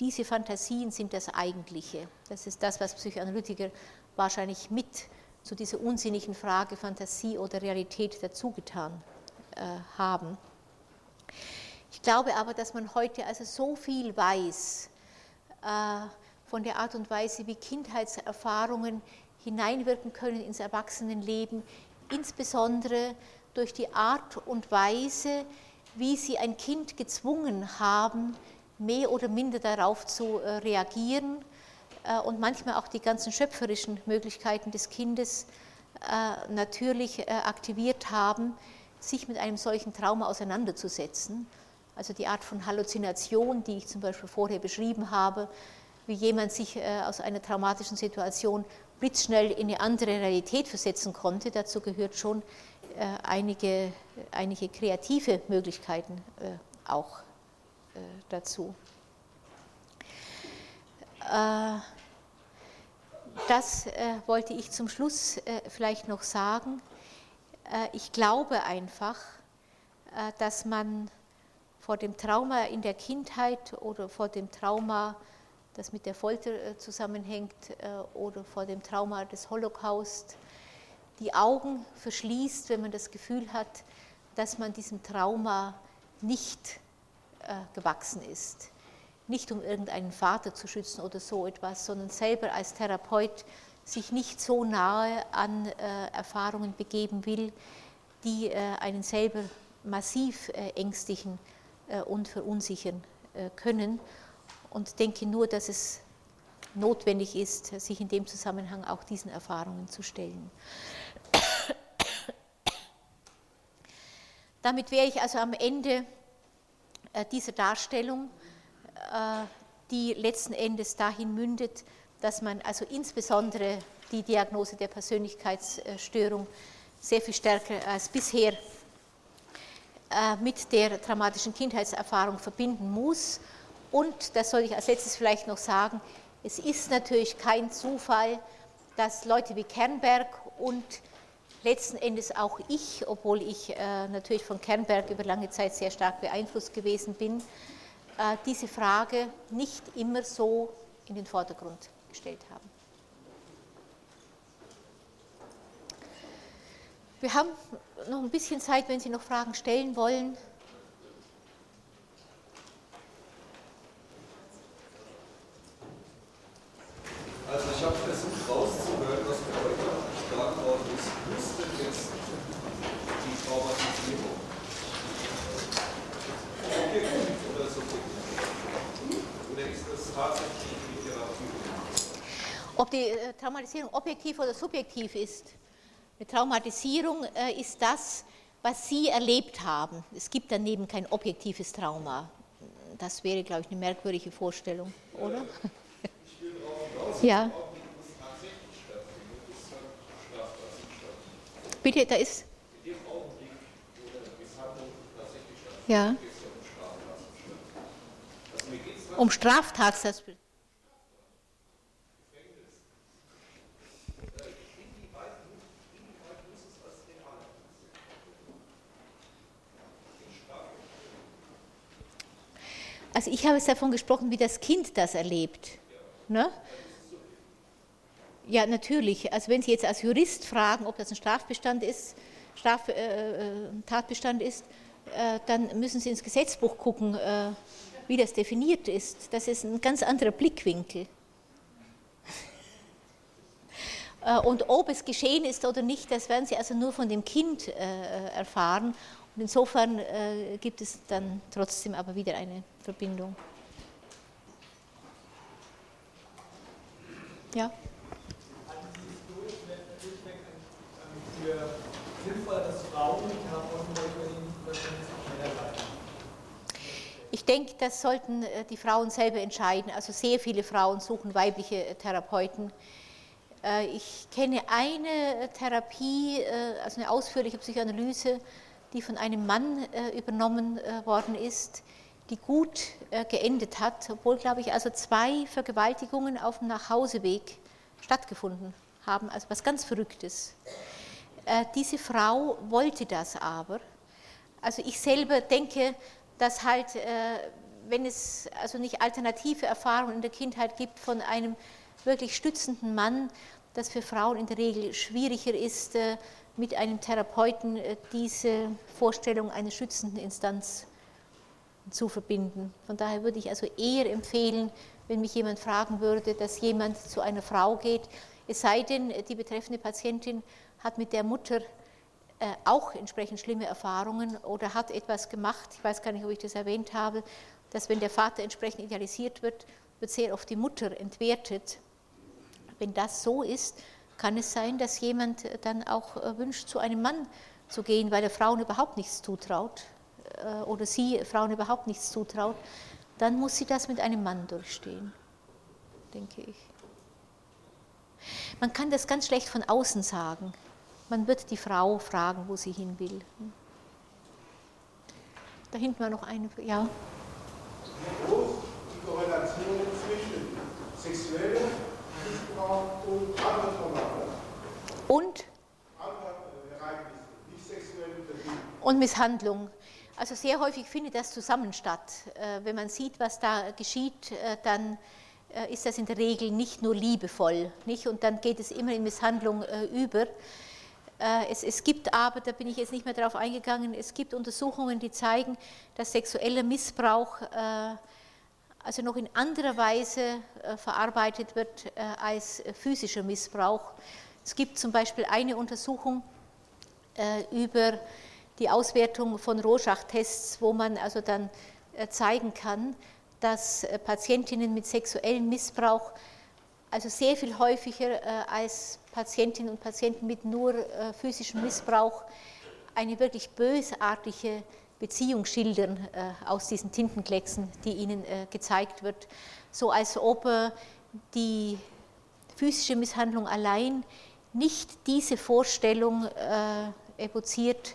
diese Fantasien sind das Eigentliche. Das ist das, was Psychoanalytiker wahrscheinlich mit zu dieser unsinnigen Frage Fantasie oder Realität dazugetan haben. Ich glaube aber, dass man heute also so viel weiß äh, von der Art und Weise, wie Kindheitserfahrungen hineinwirken können ins Erwachsenenleben, insbesondere durch die Art und Weise, wie sie ein Kind gezwungen haben, mehr oder minder darauf zu äh, reagieren äh, und manchmal auch die ganzen schöpferischen Möglichkeiten des Kindes äh, natürlich äh, aktiviert haben, sich mit einem solchen Trauma auseinanderzusetzen. Also die Art von Halluzination, die ich zum Beispiel vorher beschrieben habe, wie jemand sich aus einer traumatischen Situation blitzschnell in eine andere Realität versetzen konnte. Dazu gehört schon einige, einige kreative Möglichkeiten auch dazu. Das äh, wollte ich zum Schluss äh, vielleicht noch sagen. Äh, ich glaube einfach, äh, dass man vor dem Trauma in der Kindheit oder vor dem Trauma, das mit der Folter äh, zusammenhängt, äh, oder vor dem Trauma des Holocaust, die Augen verschließt, wenn man das Gefühl hat, dass man diesem Trauma nicht gewachsen ist. Nicht um irgendeinen Vater zu schützen oder so etwas, sondern selber als Therapeut sich nicht so nahe an äh, Erfahrungen begeben will, die äh, einen selber massiv äh, ängstigen äh, und verunsichern äh, können. Und denke nur, dass es notwendig ist, sich in dem Zusammenhang auch diesen Erfahrungen zu stellen. Damit wäre ich also am Ende äh, dieser Darstellung äh, die letzten Endes dahin mündet, dass man also insbesondere die Diagnose der Persönlichkeitsstörung sehr viel stärker als bisher äh, mit der traumatischen Kindheitserfahrung verbinden muss. Und, das soll ich als letztes vielleicht noch sagen, es ist natürlich kein Zufall, dass Leute wie Kernberg und letzten Endes auch ich, obwohl ich äh, natürlich von Kernberg über lange Zeit sehr stark beeinflusst gewesen bin, äh, diese Frage nicht immer so in den Vordergrund gestellt haben. Wir haben noch ein bisschen Zeit, wenn Sie noch Fragen stellen wollen. Also ich habe versucht rauszuhören, was bei euch gesagt worden ist. Wusste jetzt die Traumatisierung? Okay, tatsächlich Literatur? Ob die äh, Traumatisierung objektiv oder subjektiv ist. Eine Traumatisierung äh, ist das, was Sie erlebt haben. Es gibt daneben kein objektives Trauma. das wäre, glaube ich, eine merkwürdige Vorstellung, oder? [LAUGHS] ja. Bitte, da ist. Ja. Um Straftatsatz. Also ich habe es davon gesprochen, wie das Kind das erlebt. Ne? Ja, natürlich. Also wenn Sie jetzt als Jurist fragen, ob das ein Strafbestand ist, Straftatbestand äh, ist, äh, dann müssen Sie ins Gesetzbuch gucken, äh, wie das definiert ist. Das ist ein ganz anderer Blickwinkel. [LAUGHS] Äh, und ob es geschehen ist oder nicht, das werden Sie also nur von dem Kind äh, erfahren. Insofern äh, gibt es dann trotzdem aber wieder eine Verbindung. Ja? Ich denke, das sollten äh, die Frauen selber entscheiden. Also sehr viele Frauen suchen weibliche Therapeuten. Äh, ich kenne eine Therapie, also eine ausführliche Psychoanalyse, die von einem Mann äh, übernommen äh, worden ist, die gut äh, geendet hat, obwohl, glaube ich, also zwei Vergewaltigungen auf dem Nachhauseweg stattgefunden haben, also was ganz Verrücktes. Diese Frau wollte das aber. Also ich selber denke, dass halt, wenn es also nicht alternative Erfahrungen in der Kindheit gibt von einem wirklich stützenden Mann, das für Frauen in der Regel schwieriger ist, mit einem Therapeuten äh, diese Vorstellung einer schützenden Instanz zu verbinden. Von daher würde ich also eher empfehlen, wenn mich jemand fragen würde, dass jemand zu einer Frau geht, es sei denn, die betreffende Patientin hat mit der Mutter äh, auch entsprechend schlimme Erfahrungen oder hat etwas gemacht, ich weiß gar nicht, ob ich das erwähnt habe, dass wenn der Vater entsprechend idealisiert wird, wird sehr oft die Mutter entwertet. Wenn das so ist, kann es sein, dass jemand dann auch äh, wünscht, zu einem Mann zu gehen, weil er Frauen überhaupt nichts zutraut äh, oder sie Frauen überhaupt nichts zutraut, dann muss sie das mit einem Mann durchstehen, denke ich. Man kann das ganz schlecht von außen sagen. Man wird die Frau fragen, wo sie hin will. Da hinten war noch eine. Ja. Wie groß die Korrelation zwischen sexueller und? Und Misshandlung. Also sehr häufig findet das zusammen statt. Äh, wenn man sieht, was da geschieht, äh, dann äh, ist das in der Regel nicht nur liebevoll, nicht? Und dann geht es immer in Misshandlung über. Es, es, gibt aber, da bin ich jetzt nicht mehr darauf eingegangen, es gibt Untersuchungen, die zeigen, dass sexueller Missbrauch also noch in anderer Weise äh, verarbeitet wird äh, als physischer Missbrauch. Es gibt zum Beispiel eine Untersuchung äh, über die Auswertung von Rorschach-Tests, wo man also dann zeigen kann, dass Patientinnen mit sexuellem Missbrauch also sehr viel häufiger als Patientinnen und Patienten mit nur physischem Missbrauch eine wirklich bösartige Beziehung schildern äh, aus diesen Tintenklecksen, die ihnen äh, gezeigt wird, so als ob äh, die physische Misshandlung allein nicht diese Vorstellung evoziert,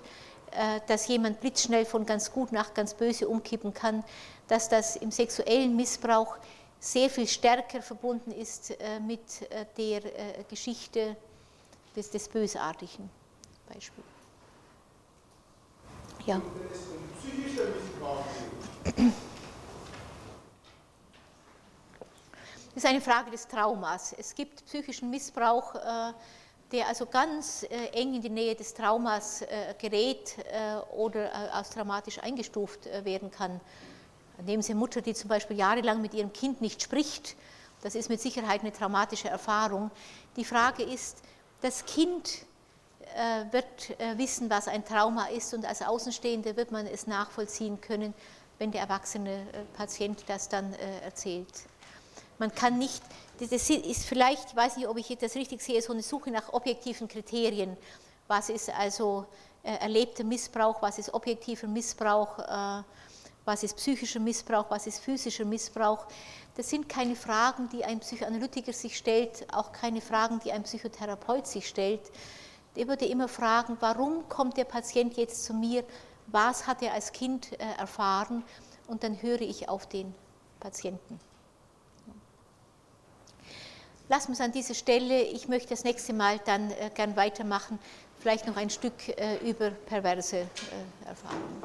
dass jemand blitzschnell von ganz gut nach ganz böse umkippen kann, dass das im sexuellen Missbrauch sehr viel stärker verbunden ist mit der Geschichte des, des Bösartigen. Beispiel. Ja. Das ist eine Frage des Traumas. Es gibt psychischen Missbrauch, äh, der also ganz äh, eng in die Nähe des Traumas äh, gerät oder als traumatisch eingestuft werden kann. Nehmen Sie Mutter, die zum Beispiel jahrelang mit ihrem Kind nicht spricht. Das ist mit Sicherheit eine traumatische Erfahrung. Die Frage ist, das Kind wird äh, wissen, was ein Trauma ist und als Außenstehende wird man es nachvollziehen können, wenn der erwachsene äh, Patient das dann erzählt. Man kann nicht, das ist vielleicht, ich weiß nicht, ob ich das richtig sehe, so eine Suche nach objektiven Kriterien. Was ist also erlebter Missbrauch, was ist objektiver Missbrauch, was ist psychischer Missbrauch, was ist physischer Missbrauch. Das sind keine Fragen, die ein Psychoanalytiker sich stellt, auch keine Fragen, die ein Psychotherapeut sich stellt. Der würde immer fragen, warum kommt der Patient jetzt zu mir, was hat er als Kind äh, erfahren und dann höre ich auf den Patienten. Lassen wir es an dieser Stelle. Ich möchte das nächste Mal dann äh, gern weitermachen, vielleicht noch ein Stück äh, über perverse Erfahrungen.